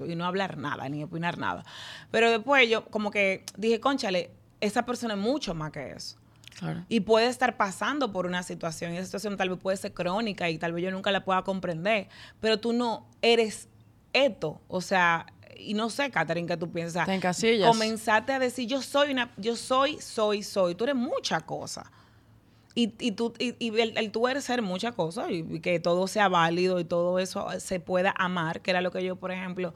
y no hablar nada, ni opinar nada. Pero después yo como que dije, conchale, esa persona es mucho más que eso. Y puede estar pasando por una situación y esa situación tal vez puede ser crónica y tal vez yo nunca la pueda comprender, pero tú no eres esto, o sea, y no sé, Catherine, que tú piensas. Te encasillas. Comenzate a decir, yo soy una, yo soy, soy, soy. Tú eres mucha cosa. Y, y, tú, y, el, tú eres ser muchas cosas y, que todo sea válido y todo eso se pueda amar, que era lo que yo, por ejemplo,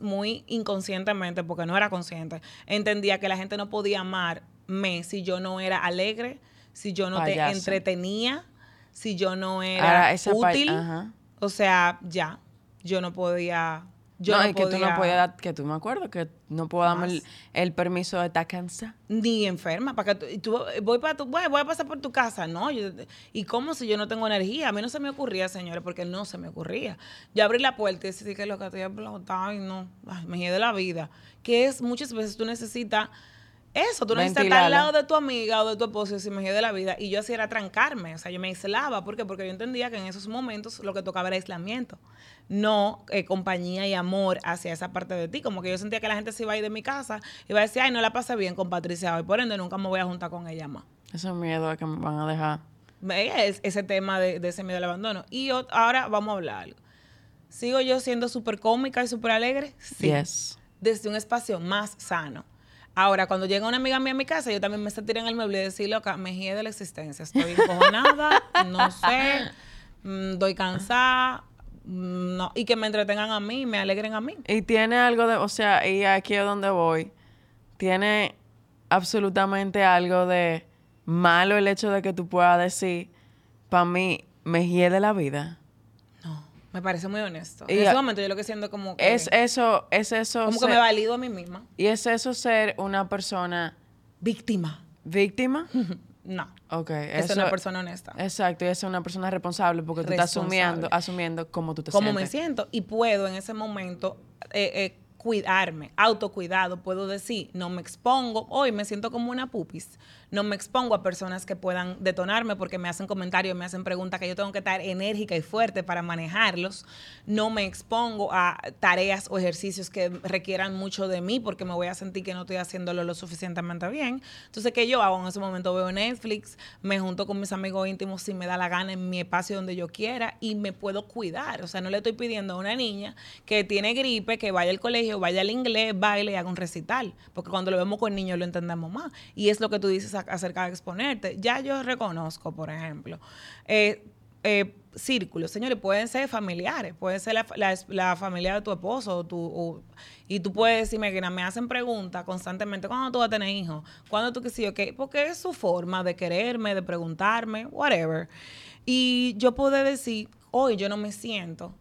muy inconscientemente, porque no era consciente, entendía que la gente no podía amarme si yo no era alegre, si yo no te entretenía, si yo no era útil. O sea, ya, yo no podía yo no, y que tú no podías que tú me acuerdo, que no puedo darme el, permiso de estar cansada. Ni enferma, para que tú, voy para tu, voy, a pasar por tu casa, no, y cómo si yo no tengo energía, a mí no se me ocurría, señores, porque no se me ocurría. Yo abrí la puerta y decía que lo que estoy explotado y no, me de la vida, que es muchas veces tú necesitas eso, tú no necesitas estar al lado de tu amiga o de tu esposo y me de la vida. Y yo así era trancarme, o sea, yo me aislaba. ¿Por qué? Porque yo entendía que en esos momentos lo que tocaba era aislamiento, no eh, compañía y amor hacia esa parte de ti. Como que yo sentía que la gente se iba a ir de mi casa y iba a decir, ay, no la pasé bien con Patricia hoy, por ende nunca me voy a juntar con ella más. Ese miedo a que me van a dejar. Es ese tema de, ese miedo al abandono. Y ahora vamos a hablar algo. ¿Sigo yo siendo súper cómica y súper alegre? Sí. Desde un espacio más sano Ahora, cuando llega una amiga mía a mi casa, yo también me estoy tirando el mueble y decirle, acá, me de la existencia. Estoy encojonada, no sé, mm, doy cansada, mm, no, y que me entretengan a mí, me alegren a mí. Y tiene algo de, o sea, y aquí es donde voy, tiene absolutamente algo de malo el hecho de que tú puedas decir, para mí, me de la vida. Me parece muy honesto. en ese momento yo lo que siento como que... Es eso, es eso... Como que me valido a mí misma. Y es eso ser una persona... Víctima. ¿Víctima? [LAUGHS] no. Ok. Es una persona honesta. Exacto, y es una persona responsable porque tú estás asumiendo, asumiendo cómo tú te sientes. Cómo me siento. Y puedo en ese momento eh, eh, cuidarme, autocuidado, puedo decir, no me expongo, hoy me siento como una pupis, no me expongo a personas que puedan detonarme porque me hacen comentarios, me hacen preguntas que yo tengo que estar enérgica y fuerte para manejarlos, no me expongo a tareas o ejercicios que requieran mucho de mí porque me voy a sentir que no estoy haciéndolo lo suficientemente bien. Entonces, ¿qué yo hago? En ese momento veo Netflix, me junto con mis amigos íntimos si me da la gana en mi espacio donde yo quiera y me puedo cuidar. O sea, no le estoy pidiendo a una niña que tiene gripe, que vaya al colegio, vaya al inglés, baile y haga un recital, porque cuando lo vemos con niños lo entendemos más. Y es lo que tú dices acerca de exponerte. Ya yo reconozco, por ejemplo, eh, eh, círculos, señores, pueden ser familiares, puede ser la, familia de tu esposo tu, y tú puedes decirme que me hacen preguntas constantemente, ¿cuándo tú vas a tener hijos? ¿Cuándo tú sí, qué? Porque es su forma de quererme, de preguntarme, whatever. Y yo puedo decir, hoy yo no me siento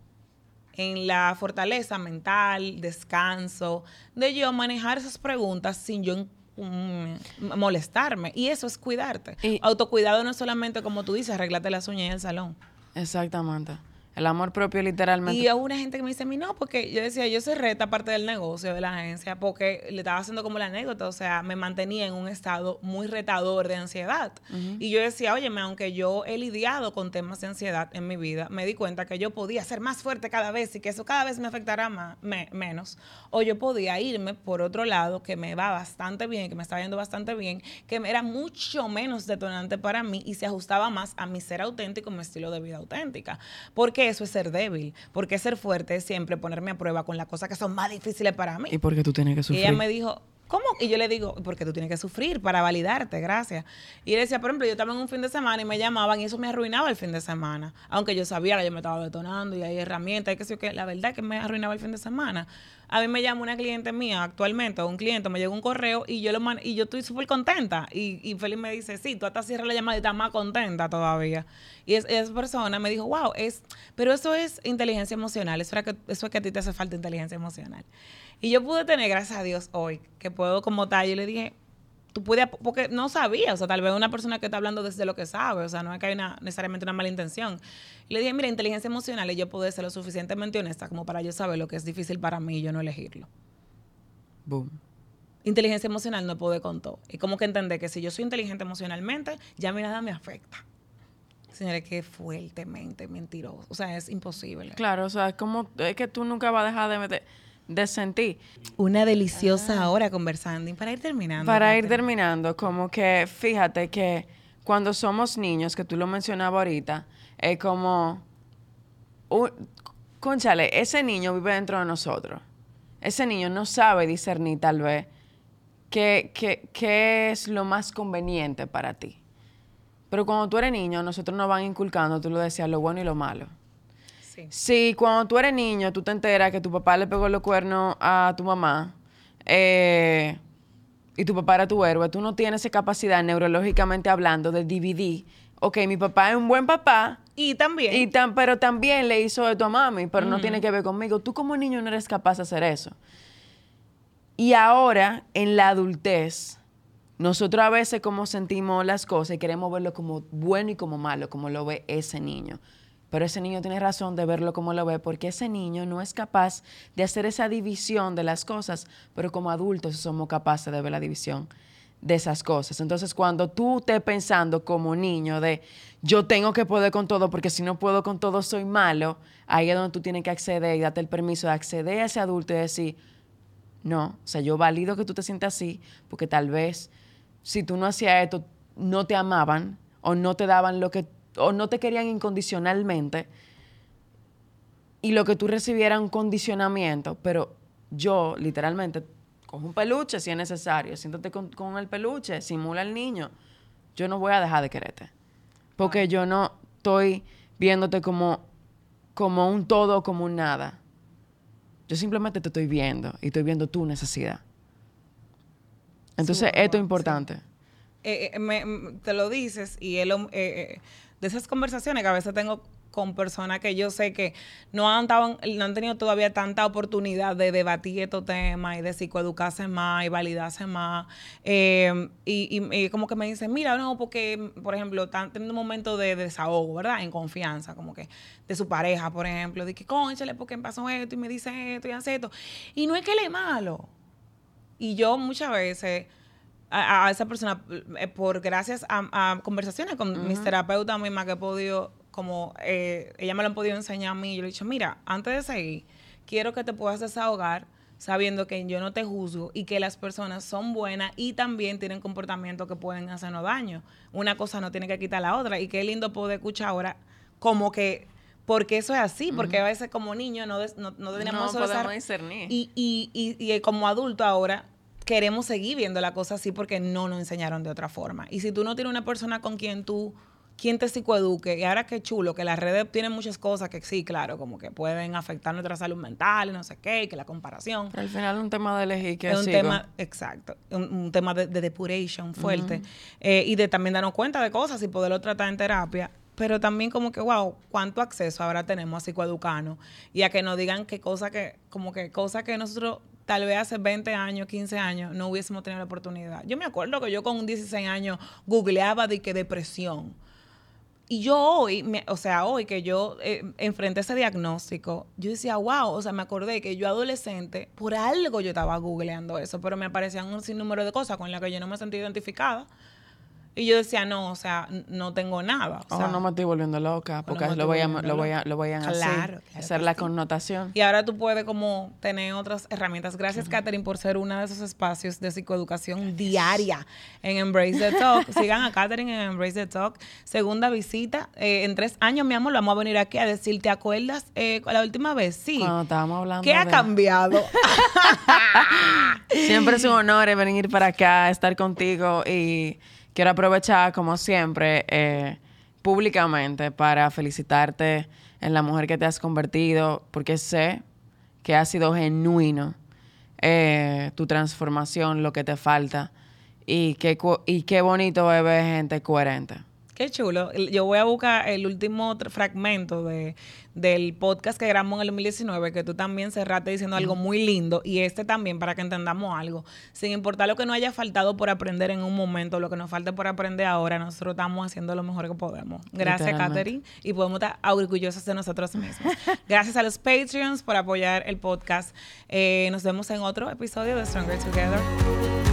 en la fortaleza mental, descanso, de yo manejar esas preguntas sin yo mm, molestarme. Y eso es cuidarte. Autocuidado no es solamente, como tú dices, arreglarte las uñas en el salón. Exactamente. El amor propio literalmente. Y hay una gente que me dice a mí, no, porque yo decía, yo soy reta parte del negocio de la agencia, porque le estaba haciendo como la anécdota, o sea, me mantenía en un estado muy retador de ansiedad. Y yo decía, oye, aunque yo he lidiado con temas de ansiedad en mi vida, me di cuenta que yo podía ser más fuerte cada vez y que eso cada vez me afectará más, menos. O yo podía irme por otro lado, que me va bastante bien, que me está yendo bastante bien, que era mucho menos detonante para mí y se ajustaba más a mi ser auténtico, mi estilo de vida auténtica. Porque eso es ser débil, porque ser fuerte es siempre ponerme a prueba con las cosas que son más difíciles para mí. ¿Y por qué tú tienes que sufrir? Y ella me dijo, ¿cómo? Y yo le digo, porque tú tienes que sufrir para validarte, gracias. Y él decía, por ejemplo, yo estaba en un fin de semana y me llamaban y eso me arruinaba el fin de semana. Aunque yo sabía que yo me estaba detonando y hay herramientas y que sé que la verdad es que me arruinaba el fin de semana. A mí me llama una cliente mía actualmente, o un cliente, me llegó un correo y yo lo y yo estoy súper contenta. Y, y Feliz me dice, sí, tú hasta cierras la llamada y estás más contenta todavía. Y esa persona me dijo, wow, es, pero eso es inteligencia emocional, eso, que, eso es que a ti te hace falta inteligencia emocional. Y yo pude tener, gracias a Dios, hoy, que puedo como tal, y le dije, tú puedes, porque no sabía, o sea, tal vez una persona que está hablando desde lo que sabe, o sea, no es que hay una, necesariamente una mala intención. Y le dije, mira, inteligencia emocional, y yo puedo ser lo suficientemente honesta como para yo saber lo que es difícil para mí y yo no elegirlo. Boom. Inteligencia emocional no puede con todo. Y como que entender que si yo soy inteligente emocionalmente, ya mi nada me afecta. Señores, que fuertemente mentiroso. O sea, es imposible. Claro, o sea, es como, es que tú nunca vas a dejar de meter de sentir. Una deliciosa hora conversando. Y para ir terminando. Para ir terminando, como que fíjate que cuando somos niños, que tú lo mencionabas ahorita, es como, conchale, ese niño vive dentro de nosotros. Ese niño no sabe discernir tal vez qué, qué es lo más conveniente para ti. Pero cuando tú eres niño, nosotros nos van inculcando, tú lo decías, lo bueno y lo malo. Sí. cuando tú eres niño, tú te enteras que tu papá le pegó los cuernos a tu mamá eh, y tu papá era tu héroe, tú no tienes esa capacidad neurológicamente hablando de dividir. Ok, mi papá es un buen papá. Y también. Y tan, pero también le hizo esto a mami, pero no tiene que ver conmigo. Tú como niño no eres capaz de hacer eso. Y ahora, en la adultez, nosotros a veces como sentimos las cosas y queremos verlo como bueno y como malo, como lo ve ese niño. Pero ese niño tiene razón de verlo como lo ve porque ese niño no es capaz de hacer esa división de las cosas, pero como adultos somos capaces de ver la división de esas cosas. Entonces, cuando tú estés pensando como niño de yo tengo que poder con todo porque si no puedo con todo soy malo, ahí es donde tú tienes que acceder y darte el permiso de acceder a ese adulto y decir, no, o sea, yo valido que tú te sientas así porque tal vez si tú no hacías esto, no te amaban o no te daban lo que, o no te querían incondicionalmente y lo que tú recibieras un condicionamiento, pero yo literalmente cojo un peluche si es necesario, siéntate con, con el peluche, simula al niño, yo no voy a dejar de quererte, porque yo no estoy viéndote como, como un todo, como un nada. Yo simplemente te estoy viendo y estoy viendo tu necesidad. Entonces, esto es importante. Eh, eh, te lo dices y él, eh, de esas conversaciones que a veces tengo con personas que yo sé que no han, no han tenido todavía tanta oportunidad de debatir estos temas y de psicoeducarse más y validarse más. y, y, como que me dicen, mira, no, porque, por ejemplo, están teniendo un momento de, desahogo, ¿verdad? En confianza, como que de su pareja, por ejemplo, de que, conchale, porque pasó esto y me dice esto y hace esto. Y no es que él es malo. Y yo muchas veces a, esa persona, eh, por gracias a, conversaciones con mis terapeutas mismas que he podido, como eh, ella me lo han podido enseñar a mí, yo le he dicho, mira, antes de seguir, quiero que te puedas desahogar sabiendo que yo no te juzgo y que las personas son buenas y también tienen comportamientos que pueden hacernos daño. Una cosa no tiene que quitar la otra. Y qué lindo poder escuchar ahora como que porque eso es así, porque a veces como niño no, no, no tenemos no podemos discernir. Y, y, y, y, como adulto ahora queremos seguir viendo la cosa así porque no nos enseñaron de otra forma. Y si tú no tienes una persona con quien tú quien te psicoeduque. Y ahora qué chulo, que las redes tienen muchas cosas que sí, claro, como que pueden afectar nuestra salud mental y no sé qué, y que la comparación. al final es un tema de elegir que Es un tema, exacto, un, tema de, depuration fuerte. Eh, y de también darnos cuenta de cosas y poderlo tratar en terapia pero también como que, wow, cuánto acceso ahora tenemos a psicoeducarnos y a que nos digan qué cosa que, como que cosas que nosotros tal vez hace 20 años, 15 años, no hubiésemos tenido la oportunidad. Yo me acuerdo que yo con 16 años googleaba de que depresión. Y yo hoy, o sea, hoy que yo eh, enfrenté ese diagnóstico, yo decía, wow, o sea, me acordé que yo adolescente, por algo yo estaba googleando eso, pero me aparecían un sinnúmero de cosas con las que yo no me sentía identificada. Y yo decía, no, o sea, no tengo nada. O no me estoy volviendo loca, porque lo, voy a, lo, voy a, lo voy a claro, hacer la connotación. Y ahora tú puedes como tener otras herramientas. Gracias, Katherine, por ser uno de esos espacios de psicoeducación diaria en Embrace the Talk. [LAUGHS] Sigan a Katherine en Embrace the Talk. Segunda visita. Eh, en tres años, mi amor, vamos a venir aquí a decir, ¿te acuerdas eh, la última vez? Sí. Cuando estábamos hablando ¿Qué ha cambiado? [LAUGHS] [LAUGHS] Siempre es un honor venir para acá, estar contigo y quiero aprovechar, como siempre, eh, públicamente para felicitarte en la mujer que te has convertido, porque sé que ha sido genuino eh, tu transformación, lo que te falta, y qué, y qué bonito ver gente coherente. Qué chulo. Yo voy a buscar el último fragmento de, del podcast que grabamos en el 2019, que tú también cerraste diciendo algo muy lindo, y este también, para que entendamos algo. Sin importar lo que nos haya faltado por aprender en un momento, lo que nos falte por aprender ahora, nosotros estamos haciendo lo mejor que podemos. Gracias, Katherine, y podemos estar orgullosos de nosotros mismos. [LAUGHS] Gracias a los Patreons por apoyar el podcast. Eh, nos vemos en otro episodio de Stronger Together.